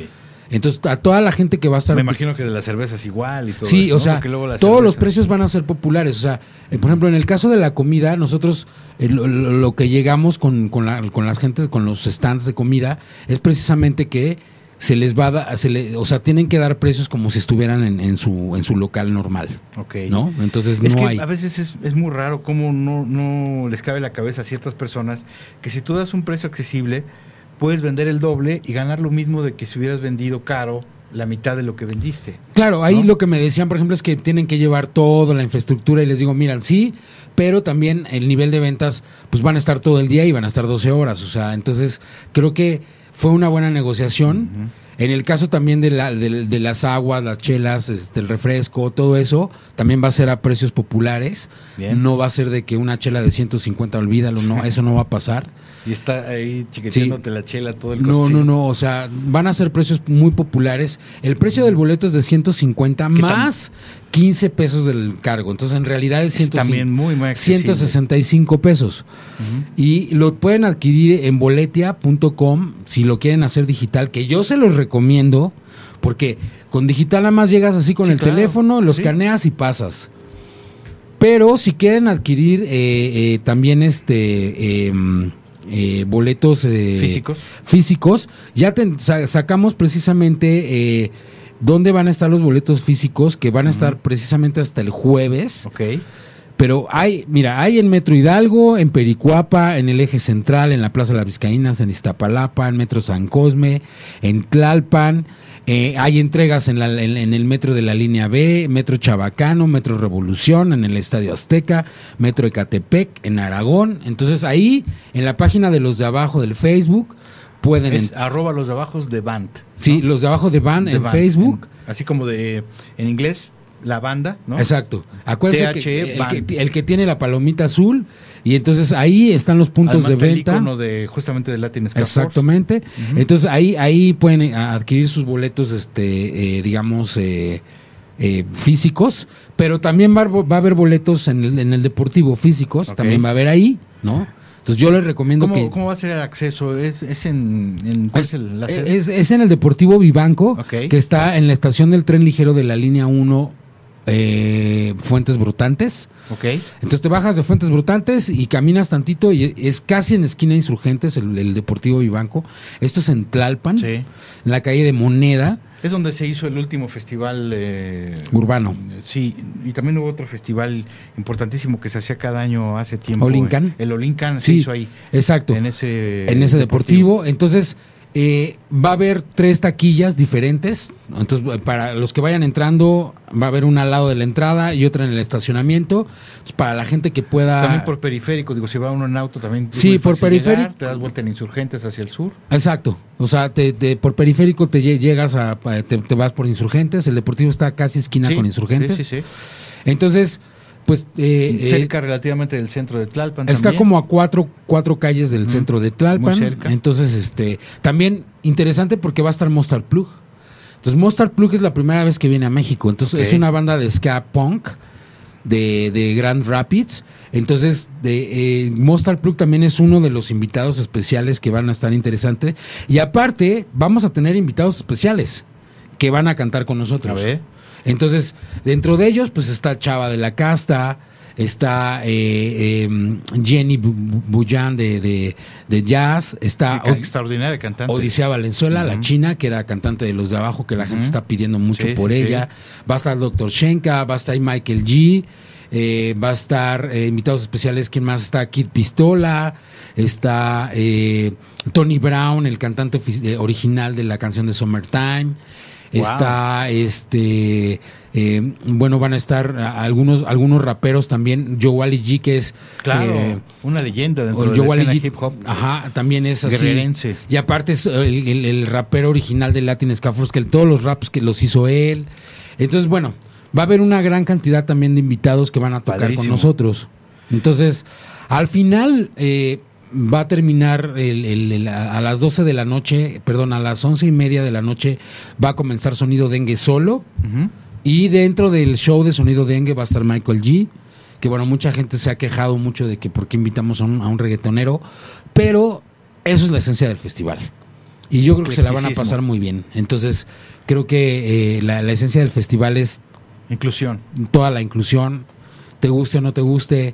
Entonces, a toda la gente que va a estar Me imagino que de las cervezas igual y todo Sí, eso, o sea, todos los precios van a ser populares. O sea, eh, por ejemplo, en el caso de la comida, nosotros eh, lo que llegamos con, con, la- con las gentes, con los stands de comida, es precisamente que se les va a dar, se le- o sea, tienen que dar precios como si estuvieran en, en su, en su local normal, Ok. ¿no? Entonces Es no que hay. a veces es, es muy raro cómo no, no les cabe la cabeza a ciertas personas que si tú das un precio accesible, puedes vender el doble y ganar lo mismo de que si hubieras vendido caro la mitad de lo que vendiste. Claro, ahí ¿no? lo que me decían, por ejemplo, es que tienen que llevar toda la infraestructura y les digo, mira, sí, pero también el nivel de ventas, pues van a estar todo el día y van a estar 12 horas. O sea, entonces creo que fue una buena negociación. En el caso también de, la, de, de las aguas, las chelas, este, el refresco, todo eso, también va a ser a precios populares. Bien. No va a ser de que una chela de 150, olvídalo, no, eso no va a pasar. Y está ahí chiqueteándote la chela todo el No, costillo. no, no, o sea, van a ser precios muy populares. El precio del boleto es de 150 ¿Qué más 15 pesos del cargo. Entonces, en realidad es, Es también muy, muy accesible. 165 pesos. Y lo pueden adquirir en boletia.com si lo quieren hacer digital, que yo se los recomiendo, porque con digital nada más llegas así con Sí, el claro. teléfono, los Sí. caneas y pasas. Pero si quieren adquirir eh, eh, también este em, eh, boletos eh, Físicos. físicos, ya te- sa- sacamos precisamente eh, dónde van a estar los boletos físicos, que van a estar precisamente hasta el jueves. Ok. Pero hay, mira, hay en Metro Hidalgo, en Pericuapa, en el eje central, en la Plaza de las Vizcaínas, en Iztapalapa, en Metro San Cosme, en Tlalpan. Eh, hay entregas en, la- en- en el metro de la línea B, Metro Chabacano, Metro Revolución, en el Estadio Azteca, Metro Ecatepec, en Aragón. Entonces ahí, en la página de los de abajo del Facebook, pueden... Es arroba los de abajo de band. sí, los de abajo de Van De en band, Facebook. en- así como de en inglés, la banda, ¿no? Exacto. Acuérdense que el, Band. que el que tiene la palomita azul y entonces ahí están los puntos Además de está el venta. icono de justamente de Latin Ska. Exactamente. Entonces ahí ahí pueden eh, adquirir sus boletos, este, eh, digamos, eh, eh, físicos, pero también va, a- va a haber boletos en el, en el deportivo físicos, también va a haber ahí, ¿no? Entonces yo les recomiendo ¿Cómo, que cómo va a ser el acceso? ¿Es, es en, en cuál es el- sede? es, es en el Deportivo Vivanco, Ok. que está en la estación del tren ligero de la línea 1 eh, Fuentes Brutantes. Ok. Entonces te bajas de Fuentes Brutantes y caminas tantito y es casi en esquina Insurgentes, el, el Deportivo Vivanco. Esto es en Tlalpan, Sí. en la calle de Moneda, Es donde se hizo el último festival eh, urbano. Sí, y también hubo otro festival importantísimo que se hacía cada año hace tiempo. Olincan. eh, El Olincan se hizo ahí. exacto. En ese, en ese deportivo. Entonces, eh, va a haber tres taquillas diferentes. Entonces, para los que vayan entrando, va a haber una al lado de la entrada y otra en el estacionamiento. Entonces, para la gente que pueda. También por periférico, digo, si va uno en auto también. Sí, por llegar, periférico. te das vuelta en Insurgentes hacia el sur. Exacto. O sea, te, te- por periférico te lle- llegas a. Te, te vas por insurgentes. El deportivo está casi esquina Sí, con insurgentes. Sí, sí, sí. Entonces, pues. eh, eh, Cerca relativamente del centro de Tlalpan. Está también. como a cuatro, cuatro calles del centro de Tlalpan. Muy cerca. Entonces, este, también interesante porque va a estar Mostar Plug. Entonces, Mostar Plug es la primera vez que viene a México. Entonces, es una banda de ska punk de, de Grand Rapids. Entonces, de, eh, Mostar Plug también es uno de los invitados especiales que van a estar interesantes. Y aparte, vamos a tener invitados especiales que van a cantar con nosotros. A ver. Entonces, dentro de ellos, pues está Chava de la Casta, está eh, eh, Jenny Bu- Bu- Buyan de, de- de jazz, está Od- extraordinaria cantante. Odisea Valenzuela, la china, que era cantante de los de abajo, que la gente está pidiendo mucho Sí, por sí, ella. Va a estar Dr. Shenka, va a estar Michael G. eh, va a estar eh, invitados especiales, ¿quién más está? Kid Pistola, está eh, Tony Brown, el cantante original de la canción de Summertime. Wow. Está este eh, bueno, van a estar algunos algunos raperos también. Joe Wally G, que es Claro, eh, una leyenda dentro de la escena G, hip hop. Ajá, también es así. Guerrerense. Y aparte es el, el- el rapero original de Latin Force, que todos los raps que los hizo él. Entonces, bueno, va a haber una gran cantidad también de invitados que van a tocar Padrísimo. con nosotros. Entonces, al final eh, va a terminar el- el- el- a las 12 de la noche, perdón, a las once y media de la noche va a comenzar Sonido Dengue solo. Y dentro del show de Sonido Dengue va a estar Michael G. Que bueno, mucha gente se ha quejado mucho de que por qué invitamos a un, a un reggaetonero. Pero eso es la esencia del festival. Y yo creo que se la van a pasar muy bien. Entonces, creo que eh, la, la esencia del festival es Inclusión. toda la inclusión. Te guste o no te guste.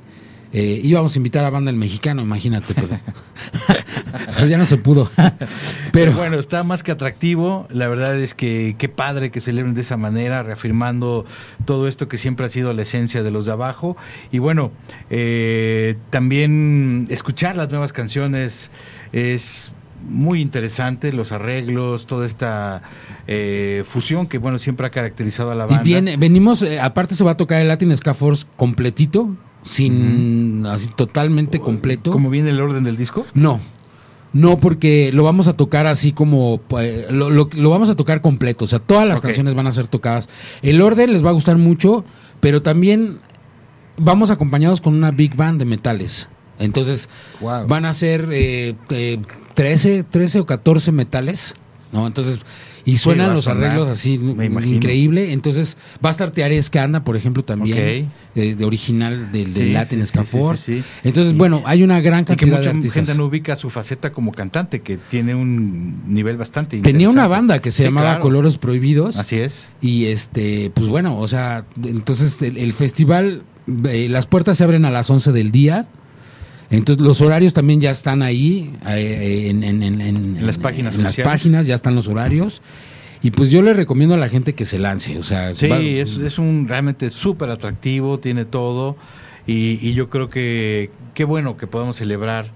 Eh, íbamos a invitar a banda el mexicano, imagínate, pero, pero ya no se pudo. Pero bueno, está más que atractivo. La verdad es que qué padre que celebren de esa manera, reafirmando todo esto que siempre ha sido la esencia de los de abajo. Y bueno, eh, también escuchar las nuevas canciones es muy interesante, los arreglos, toda esta eh, fusión que bueno siempre ha caracterizado a la Y banda. viene, venimos, eh, aparte se va a tocar el Latin Ska Force completito, sin así totalmente completo. ¿Cómo viene el orden del disco? No, no, porque lo vamos a tocar así como, eh, lo, lo- lo vamos a tocar completo, o sea, todas las canciones van a ser tocadas. El orden les va a gustar mucho, pero también vamos acompañados con una big band de metales. Entonces, Wow. van a ser eh, eh, 13, 13 o 14 metales, ¿no? Entonces, y suenan los sonar, arreglos así increíble. Entonces, va a estar Teares Anda, por ejemplo, también, Ok. eh, de original del, del Sí, Latin sí. Entonces, Y- bueno, hay una gran Y que cantidad de mucha artistas. gente no ubica su faceta como cantante, que tiene un nivel bastante Tenía una banda que se llamaba claro. Colores Prohibidos. Así es. Y este, pues bueno, o sea, entonces el, el festival, eh, las puertas se abren a las 11 del día. Entonces los horarios también ya están ahí eh, en, en- en- en- las páginas en las páginas ya están los horarios. Y pues yo le recomiendo a la gente que se lance. O sea, Sí, va- es, es un realmente súper atractivo, tiene todo. Y, y yo creo que qué bueno que podamos celebrar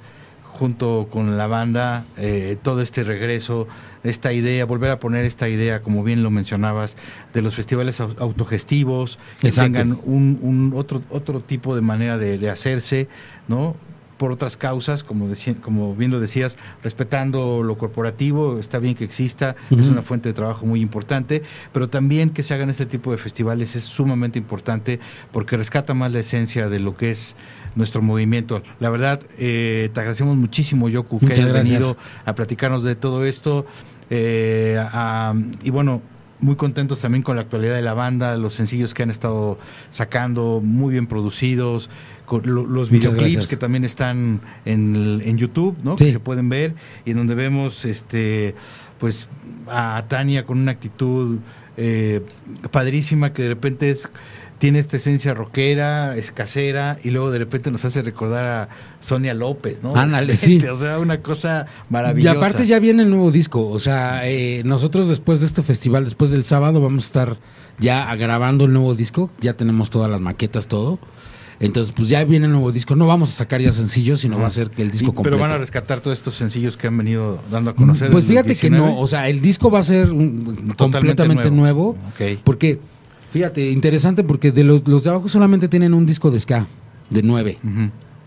junto con la banda eh, todo este regreso, esta idea, volver a poner esta idea, como bien lo mencionabas, de los festivales au- autogestivos, que Exacto. tengan un, un otro, otro tipo de manera de, de hacerse, ¿no? Por otras causas, como, deci- como bien lo decías, respetando lo corporativo, está bien que exista, es una fuente de trabajo muy importante, pero también que se hagan este tipo de festivales es sumamente importante porque rescata más la esencia de lo que es nuestro movimiento. La verdad, eh, te agradecemos muchísimo, Yoku, que hayas gracias. venido a platicarnos de todo esto. eh, a- y bueno, muy contentos también con la actualidad de la banda, los sencillos que han estado sacando, muy bien producidos, los videoclips que también están en, en YouTube, ¿no? Sí. Que se pueden ver y en donde vemos, este, pues, a Tania con una actitud eh, padrísima que de repente es tiene esta esencia rockera, es casera y luego de repente nos hace recordar a Sonia López, ¿no? Ándale, sí. O sea, una cosa Y maravillosa. aparte ya viene el nuevo disco. O sea, eh, nosotros después de este festival, después del sábado, vamos a estar ya grabando el nuevo disco. Ya tenemos todas las maquetas, todo. Entonces, pues ya viene el nuevo disco. No vamos a sacar ya sencillos, sino va a ser que el disco Y- completo. Pero van a rescatar todos estos sencillos que han venido dando a conocer. Pues fíjate que 19. no, o sea, el disco va a ser un- completamente nuevo. Ok. Porque, fíjate, interesante porque de los, los de abajo solamente tienen un disco de ska, de nueve.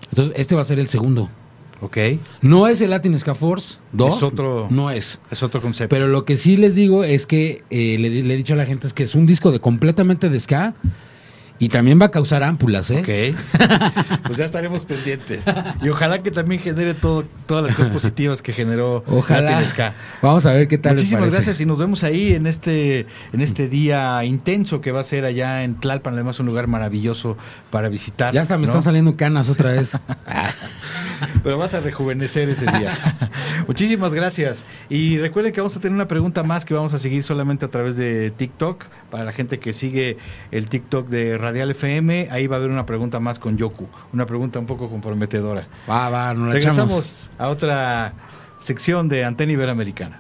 Entonces, este va a ser el segundo. Ok. No es el Latin Ska Force 2. Es otro- No es. Es otro concepto. Pero lo que sí les digo es que eh, le, le he dicho a la gente es que es un disco de completamente de ska y también va a causar ámpulas, ¿eh? Ok. pues ya estaremos pendientes. Y ojalá que también genere todo, todas las cosas positivas que generó Ojalá. Vamos a ver qué tal Muchísimas gracias y nos vemos ahí en este en este día intenso que va a ser allá en Tlalpan, además un lugar maravilloso para visitar. Ya hasta me ¿no? están saliendo canas otra vez. Pero vas a rejuvenecer ese día. Muchísimas gracias. Y recuerden que vamos a tener una pregunta más que vamos a seguir solamente a través de TikTok. Para la gente que sigue el TikTok de Radial FM, ahí va a haber una pregunta más con Yoku. Una pregunta un poco comprometedora. Va, va, nos la echamos. Regresamos a otra sección de Antena Iberoamericana.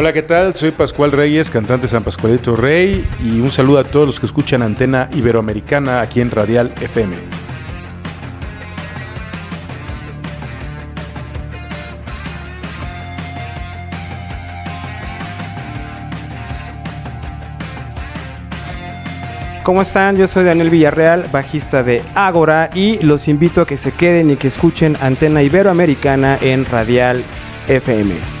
Hola, ¿qué tal? Soy Pascual Reyes, cantante San Pascualito Rey, y un saludo a todos los que escuchan Antena Iberoamericana aquí en Radial FM. ¿Cómo están? Yo soy Daniel Villarreal, bajista de Ágora, y los invito a que se queden y que escuchen Antena Iberoamericana en Radial FM.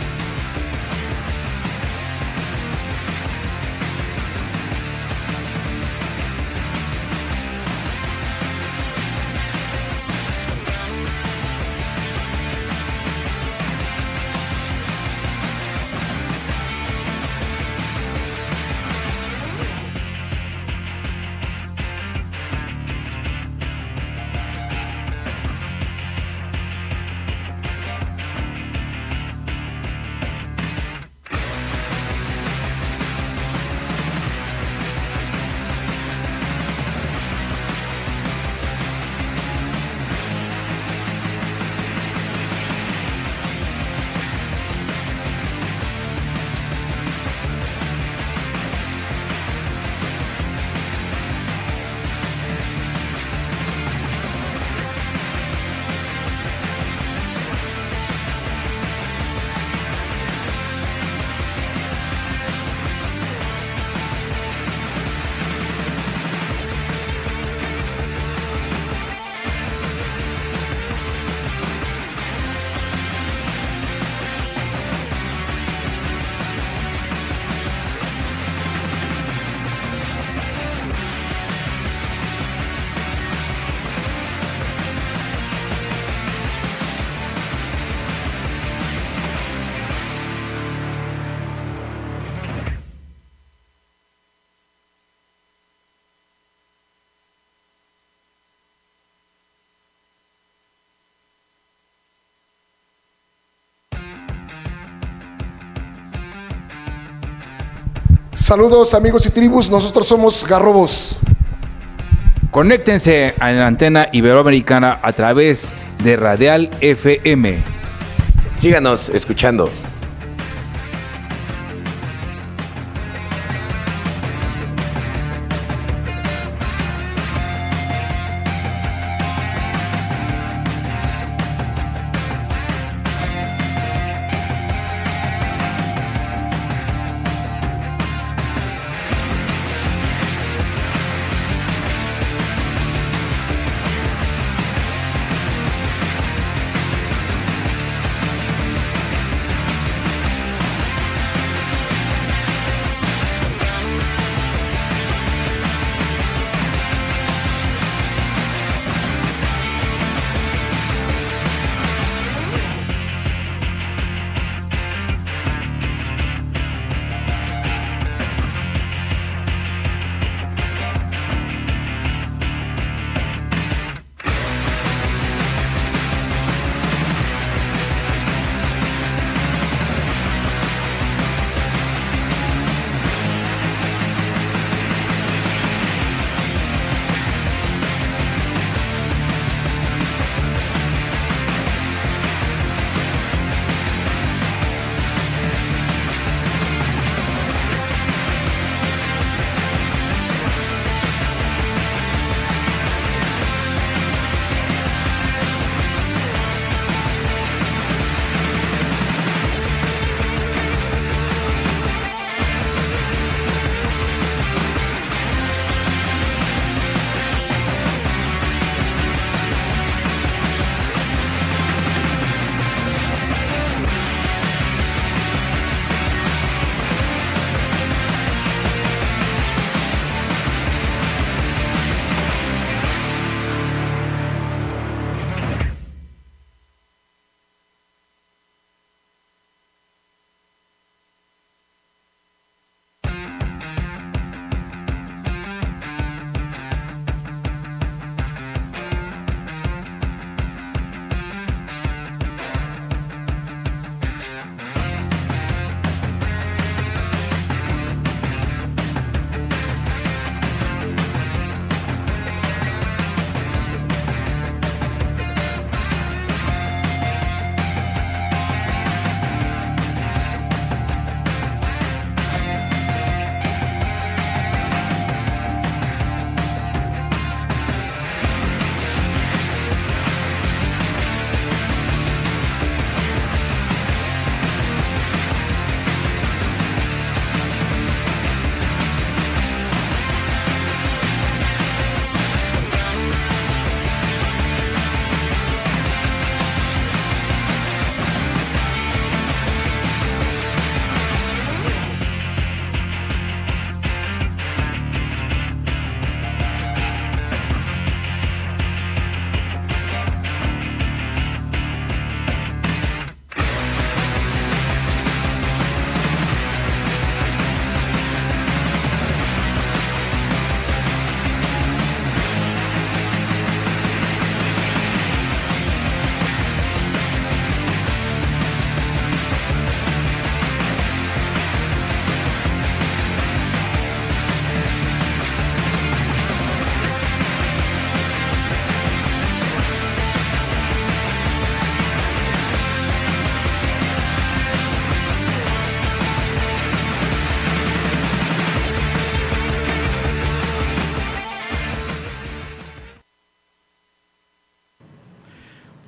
Saludos amigos y tribus, nosotros somos Garrobos. Conéctense a la antena iberoamericana a través de Radial FM. Síganos escuchando.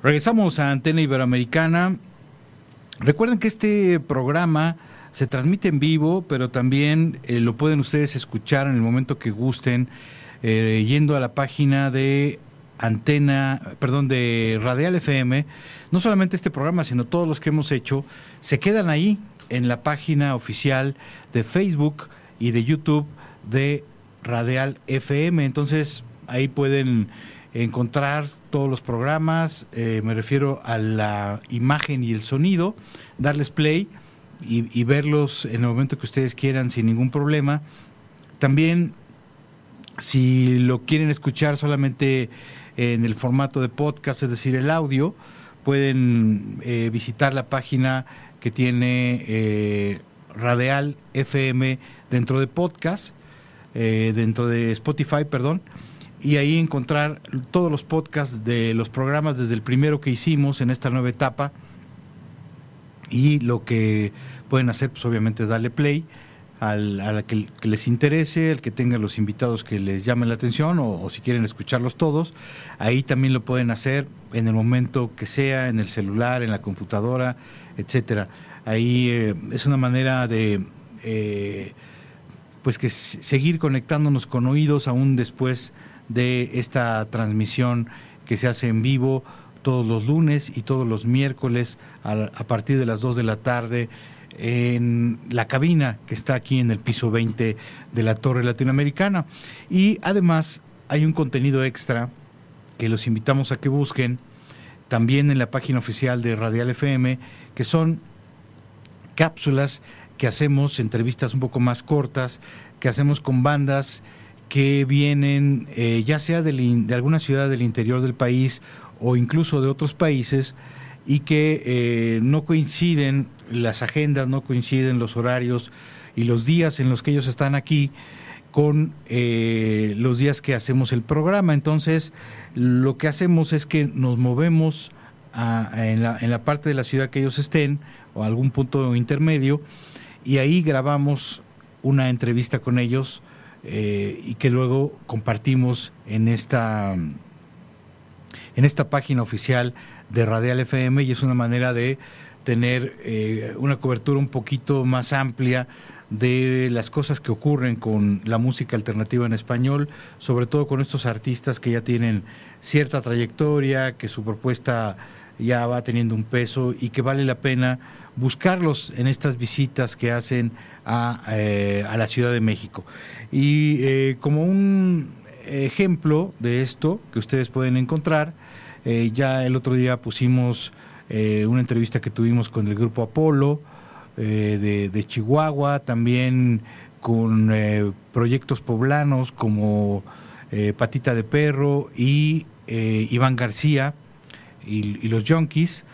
Regresamos a Antena Iberoamericana. Recuerden que este programa se transmite en vivo, pero también eh, lo pueden ustedes escuchar en el momento que gusten, eh, yendo a la página de Antena, perdón, de Radial FM. No solamente este programa, sino todos los que hemos hecho, se quedan ahí en la página oficial de Facebook y de YouTube de Radial FM. Entonces ahí pueden encontrar todos los programas, eh, me refiero a la imagen y el sonido, darles play y, verlos en el momento que ustedes quieran sin ningún problema. También, si lo quieren escuchar solamente en el formato de podcast, es decir, el audio, pueden eh, visitar la página que tiene eh, Radial FM dentro de podcast, eh, dentro de Spotify, perdón, y ahí encontrar todos los podcasts de los programas desde el primero que hicimos en esta nueva etapa. Y lo que pueden hacer, pues obviamente es darle play al, a la que, les interese, el que tenga los invitados que les llamen la atención o, si quieren escucharlos todos. Ahí también lo pueden hacer en el momento que sea, en el celular, en la computadora, etcétera. Ahí eh, es una manera de eh, pues que seguir conectándonos con oídos aún después de esta transmisión que se hace en vivo todos los lunes y todos los miércoles a, partir de las 2 de la tarde en la cabina que está aquí en el piso 20 de la Torre Latinoamericana. Y además hay un contenido extra que los invitamos a que busquen también en la página oficial de Radial FM, que son cápsulas que hacemos, entrevistas un poco más cortas, que hacemos con bandas que vienen eh, ya sea de, de, alguna ciudad del interior del país o incluso de otros países y que eh, no coinciden las agendas, no coinciden los horarios y los días en los que ellos están aquí con eh, los días que hacemos el programa. Entonces, lo que hacemos es que nos movemos en, la, en la parte de la ciudad que ellos estén o algún punto intermedio y ahí grabamos una entrevista con ellos eh, y que luego compartimos en esta, en esta página oficial de Radial FM y es una manera de tener eh, una cobertura un poquito más amplia de las cosas que ocurren con la música alternativa en español, sobre todo con estos artistas que ya tienen cierta trayectoria, que su propuesta ya va teniendo un peso y que vale la pena buscarlos en estas visitas que hacen a, eh, a la Ciudad de México. Y eh, como un ejemplo de esto que ustedes pueden encontrar, eh, ya el otro día pusimos una entrevista que tuvimos con el grupo Apolo de, Chihuahua, también con proyectos poblanos como Patita de Perro y Iván García y, los Junkies.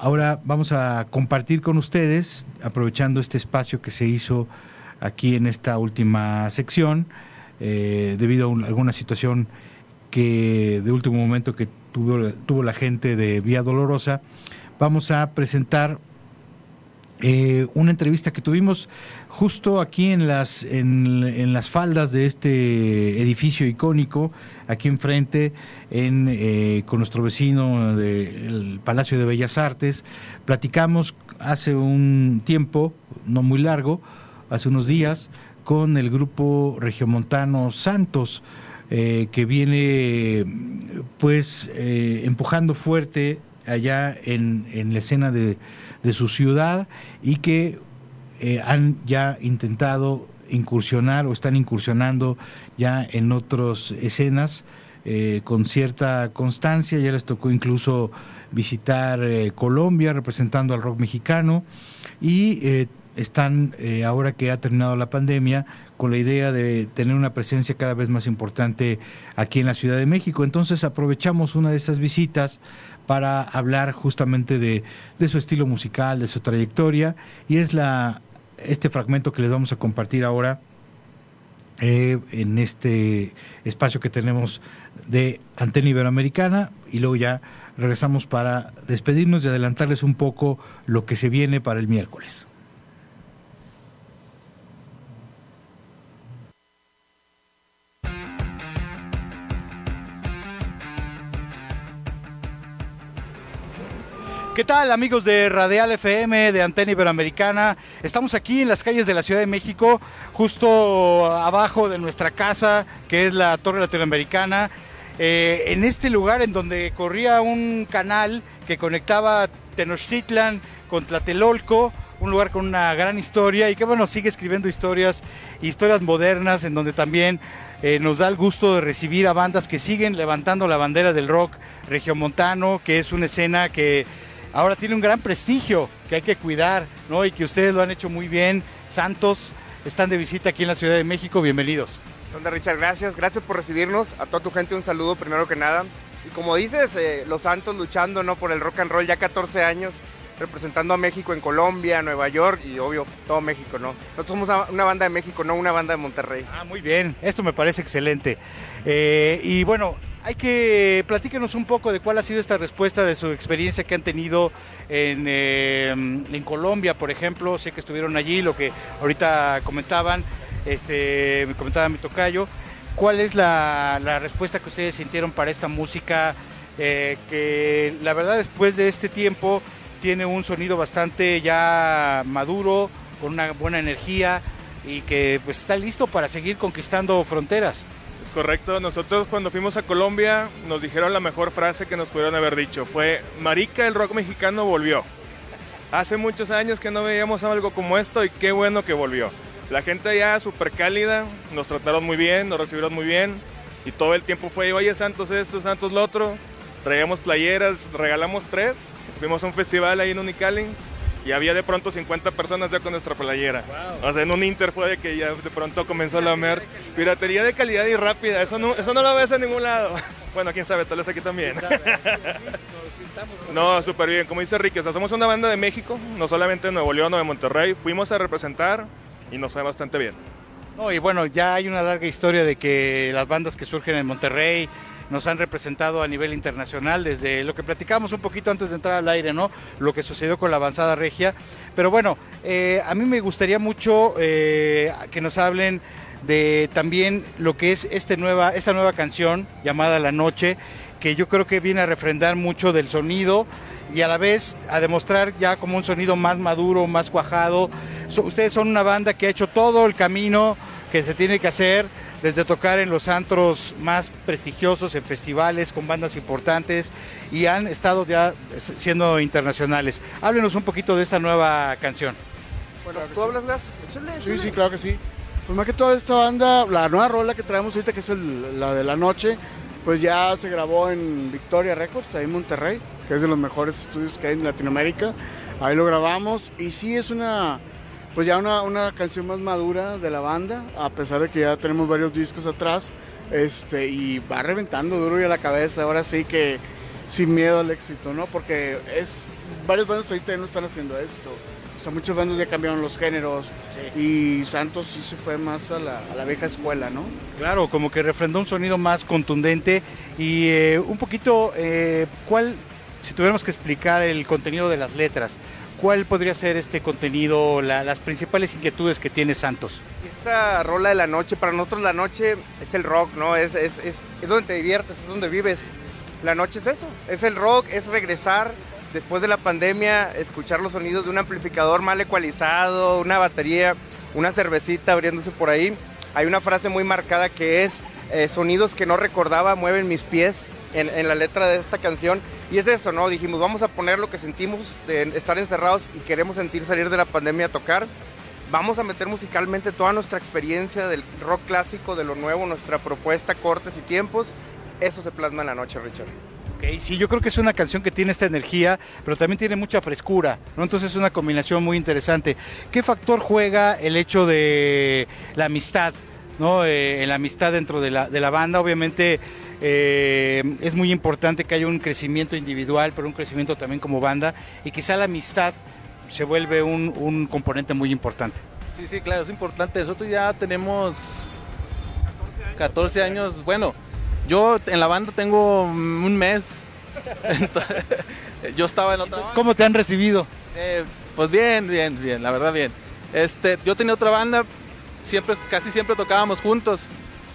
Ahora vamos a compartir con ustedes, aprovechando este espacio que se hizo aquí en esta última sección, eh, debido a alguna situación que de último momento que tuvo, tuvo la gente de Vía Dolorosa, vamos a presentar eh, una entrevista que tuvimos justo aquí en las, en, las faldas de este edificio icónico, aquí enfrente, en, eh, con nuestro vecino del Palacio de Bellas Artes. Platicamos hace un tiempo, no muy largo, hace unos días, con el grupo regiomontano Santos, eh, que viene pues empujando fuerte allá en, en la escena de de su ciudad y que eh, han ya intentado incursionar o están incursionando ya en otras escenas eh, con cierta constancia. Ya les tocó incluso visitar eh, Colombia representando al rock mexicano y están, ahora que ha terminado la pandemia, con la idea de tener una presencia cada vez más importante aquí en la Ciudad de México. Entonces aprovechamos una de esas visitas para hablar justamente de, su estilo musical, de su trayectoria, y es la este fragmento que les vamos a compartir ahora eh, en este espacio que tenemos de Antena Iberoamericana, y luego ya regresamos para despedirnos y adelantarles un poco lo que se viene para el miércoles. ¿Qué tal amigos de Radial FM, de Antena Iberoamericana? Estamos aquí en las calles de la Ciudad de México, justo abajo de nuestra casa, que es la Torre Latinoamericana, eh, en este lugar en donde corría un canal que conectaba Tenochtitlan con Tlatelolco, un lugar con una gran historia y que bueno, sigue escribiendo historias, historias modernas en donde también eh, nos da el gusto de recibir a bandas que siguen levantando la bandera del rock regiomontano, que es una escena que ahora tiene un gran prestigio, que hay que cuidar, ¿no? Y que ustedes lo han hecho muy bien. Santos, están de visita aquí en la Ciudad de México, bienvenidos. Onda Richard, gracias, gracias por recibirnos. A toda tu gente un saludo primero que nada. Y como dices, eh, los Santos luchando ¿no? por el rock and roll ya 14 años representando a México en Colombia, Nueva York y obvio todo México, ¿no? Nosotros somos una, banda de México, no una banda de Monterrey. Ah, muy bien, esto me parece excelente. Eh, y bueno, hay que platíquenos un poco de cuál ha sido esta respuesta de su experiencia que han tenido en, eh, en Colombia, por ejemplo, sé que estuvieron allí, lo que ahorita comentaban, este, me comentaba mi tocayo. ¿Cuál es la, la respuesta que ustedes sintieron para esta música? Eh, que la verdad después de este tiempo tiene un sonido bastante ya maduro, con una buena energía y que pues está listo para seguir conquistando fronteras. Correcto, nosotros cuando fuimos a Colombia nos dijeron la mejor frase que nos pudieron haber dicho, fue, Marica, el rock mexicano volvió. Hace muchos años que no veíamos algo como esto y qué bueno que volvió. La gente allá súper cálida, nos trataron muy bien, nos recibieron muy bien y todo el tiempo fue, oye Santos esto, Santos lo otro, traíamos playeras, regalamos tres Fuimos a un festival ahí en Unicali y había de pronto 50 personas ya con nuestra playera. O sea, en un Inter fue de que ya de pronto comenzó la merch. Piratería de calidad y rápida, eso no, eso no lo ves en ningún lado. Bueno, quién sabe, tal vez aquí también. no, súper bien. Como dice Ricky, somos una banda de México, no solamente de Nuevo León o de Monterrey. Fuimos a representar y nos fue bastante bien. No, y bueno, ya hay una larga historia de que las bandas que surgen en Monterrey, nos han representado a nivel internacional, desde lo que platicábamos un poquito antes de entrar al aire, ¿no? Lo que sucedió con la avanzada regia. Pero bueno, eh, a mí me gustaría mucho eh, que nos hablen de también lo que es este nueva, esta nueva canción llamada La Noche, que yo creo que viene a refrendar mucho del sonido y a la vez a demostrar ya como un sonido más maduro, más cuajado. ustedes son una banda que ha hecho todo el camino que se tiene que hacer desde tocar en los antros más prestigiosos, en festivales con bandas importantes y han estado ya siendo internacionales. Háblenos un poquito de esta nueva canción. Bueno, ¿tú hablas, Gas? Sí, sí, claro que sí. Pues más que toda esta banda, la nueva rola que traemos ahorita, que es la de la noche, pues ya se grabó en Victoria Records, ahí en Monterrey, que es de los mejores estudios que hay en Latinoamérica. Ahí lo grabamos y sí es una, pues ya una, una, canción más madura de la banda, a pesar de que ya tenemos varios discos atrás, este, y va reventando duro y a la cabeza, ahora sí que sin miedo al éxito, ¿no? Porque es, varios bandas ahorita no están haciendo esto, o sea, muchos bandas ya cambiaron los géneros, y Santos sí se fue más a la, a la, vieja escuela, ¿no? Claro, como que refrendó un sonido más contundente, y eh, un poquito, eh, ¿cuál, si tuviéramos que explicar el contenido de las letras, ¿Cuál podría ser este contenido, las principales inquietudes que tiene Santos? Esta rola de la noche, para nosotros la noche es el rock, ¿no? Es, es, es, es donde te diviertes, es donde vives. La noche es eso, es el rock, es regresar después de la pandemia, escuchar los sonidos de un amplificador mal ecualizado, una batería, una cervecita abriéndose por ahí. Hay una frase muy marcada que es, eh, sonidos que no recordaba mueven mis pies en, en la letra de esta canción y es eso, ¿no? Dijimos, vamos a poner lo que sentimos de estar encerrados y queremos sentir salir de la pandemia a tocar. Vamos a meter musicalmente toda nuestra experiencia del rock clásico, de lo nuevo, nuestra propuesta, cortes y tiempos. Eso se plasma en la noche, Richard. Ok, sí, yo creo que es una canción que tiene esta energía, pero también tiene mucha frescura, ¿no? Entonces es una combinación muy interesante. ¿Qué factor juega el hecho de la amistad, ¿no? Eh, la amistad dentro de la, de la banda, obviamente eh, es muy importante que haya un crecimiento individual, pero un crecimiento también como banda, y quizá la amistad se vuelve un, componente muy importante. Sí, sí, claro, es importante. Nosotros ya tenemos 14 años. Bueno, yo en la banda tengo un mes. yo estaba en otra banda. ¿Cómo te han recibido? Eh, pues bien, bien, bien, la verdad bien. Este, yo tenía otra banda, siempre, casi siempre tocábamos juntos.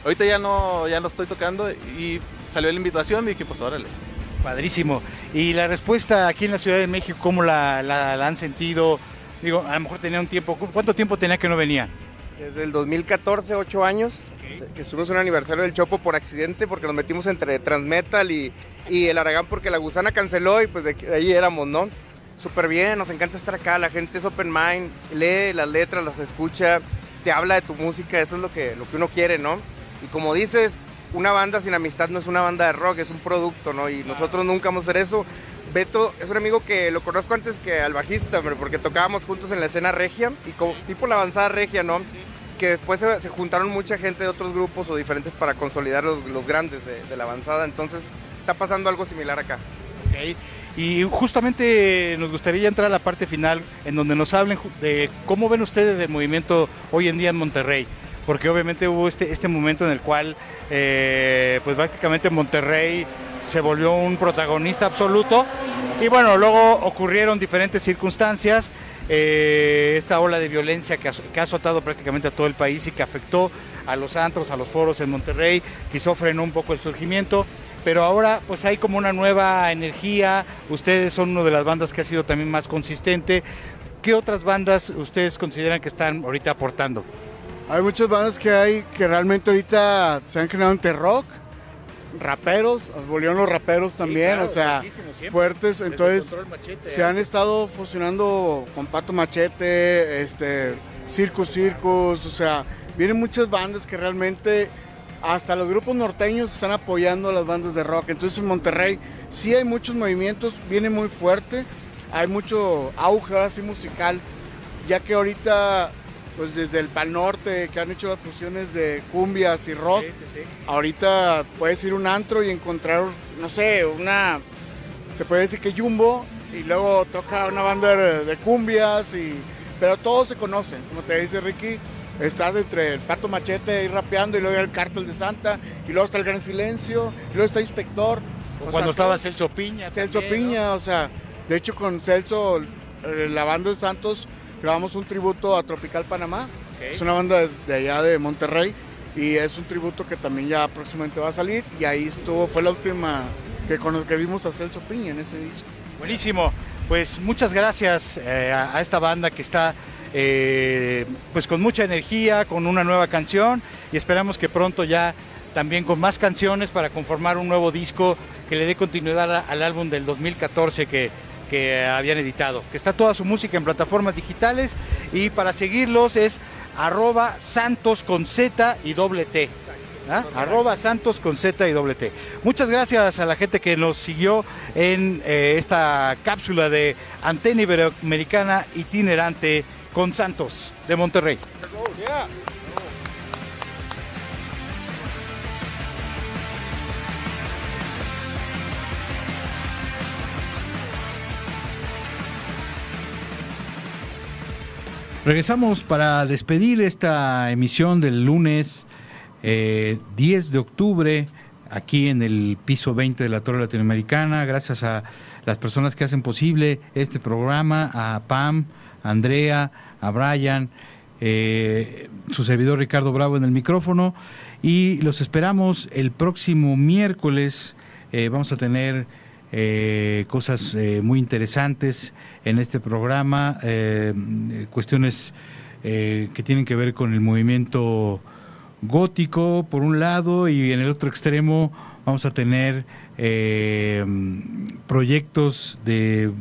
Ahorita ya no, ya no estoy tocando y salió la invitación y dije, pues órale. Padrísimo. Y la respuesta aquí en la Ciudad de México, ¿cómo la, la- la han sentido? Digo, a lo mejor tenía un tiempo. ¿Cuánto tiempo tenía que no venía? Desde el 2014, ocho años, que estuvimos en un aniversario del Chopo por accidente, porque nos metimos entre Transmetal y, y el Aragán, porque la gusana canceló y pues de, de ahí éramos, ¿no? Súper bien, nos encanta estar acá, la gente es open mind, lee las letras, las escucha, te habla de tu música, eso es lo que, lo que uno quiere, ¿no? Y como dices, una banda sin amistad no es una banda de rock, es un producto, ¿no? Y nosotros nunca vamos a hacer eso. Beto es un amigo que lo conozco antes que al bajista, porque tocábamos juntos en la escena regia, y como, tipo la avanzada regia, ¿no? Que después se, juntaron mucha gente de otros grupos o diferentes para consolidar los, grandes de, la avanzada, entonces está pasando algo similar acá. Ok. Y justamente nos gustaría entrar a la parte final en donde nos hablen de cómo ven ustedes el movimiento hoy en día en Monterrey. Porque obviamente hubo este, este momento en el cual eh, pues prácticamente Monterrey se volvió un protagonista absoluto. Y bueno, luego ocurrieron diferentes circunstancias. eh, esta ola de violencia que, que ha azotado prácticamente a todo el país y que afectó a los antros, a los foros en Monterrey, quizá frenó un poco el surgimiento pero ahora pues hay como una nueva energía, ustedes son una de las bandas que ha sido también más consistente. ¿Qué otras bandas ustedes consideran que están ahorita aportando? Hay muchas bandas que hay que realmente ahorita se han creado entre rock, raperos, volvieron los raperos también, claro, o sea, fuertes, entonces Machete, se han antes. estado fusionando con Pato Machete, este, Circus Circus, o sea, vienen muchas bandas que realmente hasta los grupos norteños están apoyando a las bandas de rock, entonces en Monterrey sí hay muchos movimientos, viene muy fuerte, hay mucho auge ahora sí musical, ya que ahorita pues desde el Pal Norte que han hecho las fusiones de cumbias y rock, ahorita puedes ir a un antro y encontrar, no sé, una, te puede decir que Jumbo y luego toca una banda de, de cumbias, y, pero todos se conocen, como te dice Ricky, estás entre el Pato Machete y rapeando y luego el Cártel de Santa y luego está el Gran Silencio y luego está Inspector. O O cuando sea, estaba Celso Piña. Celso también, ¿no? Piña, o sea, de hecho con Celso, eh, la banda de Santos, grabamos un tributo a Tropical Panamá. Es una banda de, de allá de Monterrey y es un tributo que también ya próximamente va a salir y ahí estuvo, fue la última que, cono- que vimos a Celso Piña en ese disco. Buenísimo. Pues muchas gracias eh, a, a esta banda que está eh, pues con mucha energía, con una nueva canción y esperamos que pronto ya también con más canciones para conformar un nuevo disco que le dé continuidad a- al álbum del 2014 que, que habían editado. Que está toda su música en plataformas digitales y para seguirlos es arroba santos con Z y doble T. ¿ah? Arroba Santos con Z y doble T. Muchas gracias a la gente que nos siguió en eh, esta cápsula de Antena Iberoamericana itinerante con Santos de Monterrey. Regresamos para despedir esta emisión del lunes eh, 10 de octubre aquí en el piso 20 de la Torre Latinoamericana. Gracias a las personas que hacen posible este programa, a Pam, a Andrea, a Brian, eh, su servidor Ricardo Bravo en el micrófono. Y los esperamos el próximo miércoles. Eh, vamos a tener eh, cosas eh, muy interesantes en este programa, eh, cuestiones eh, que tienen que ver con el movimiento gótico por un lado y en el otro extremo vamos a tener eh, proyectos de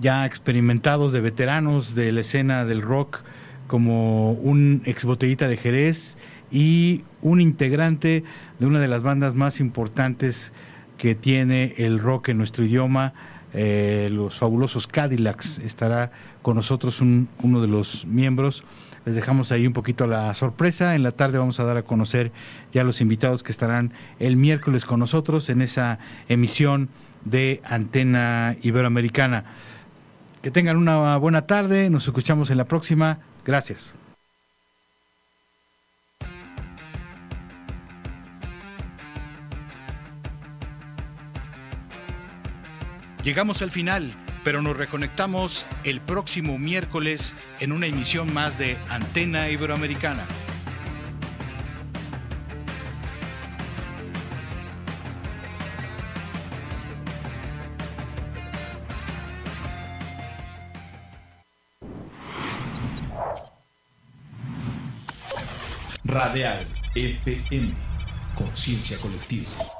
ya experimentados de veteranos de la escena del rock como un ex botellita de Jerez y un integrante de una de las bandas más importantes que tiene el rock en nuestro idioma, eh, los fabulosos Cadillacs. Estará con nosotros un- uno de los miembros. Les dejamos ahí un poquito la sorpresa. En la tarde vamos a dar a conocer ya los invitados que estarán el miércoles con nosotros en esa emisión de Antena Iberoamericana. Que tengan una buena tarde. Nos escuchamos en la próxima. Gracias. Llegamos al final, pero nos reconectamos el próximo miércoles en una emisión más de Antena Iberoamericana. Radial FM, Conciencia Colectiva.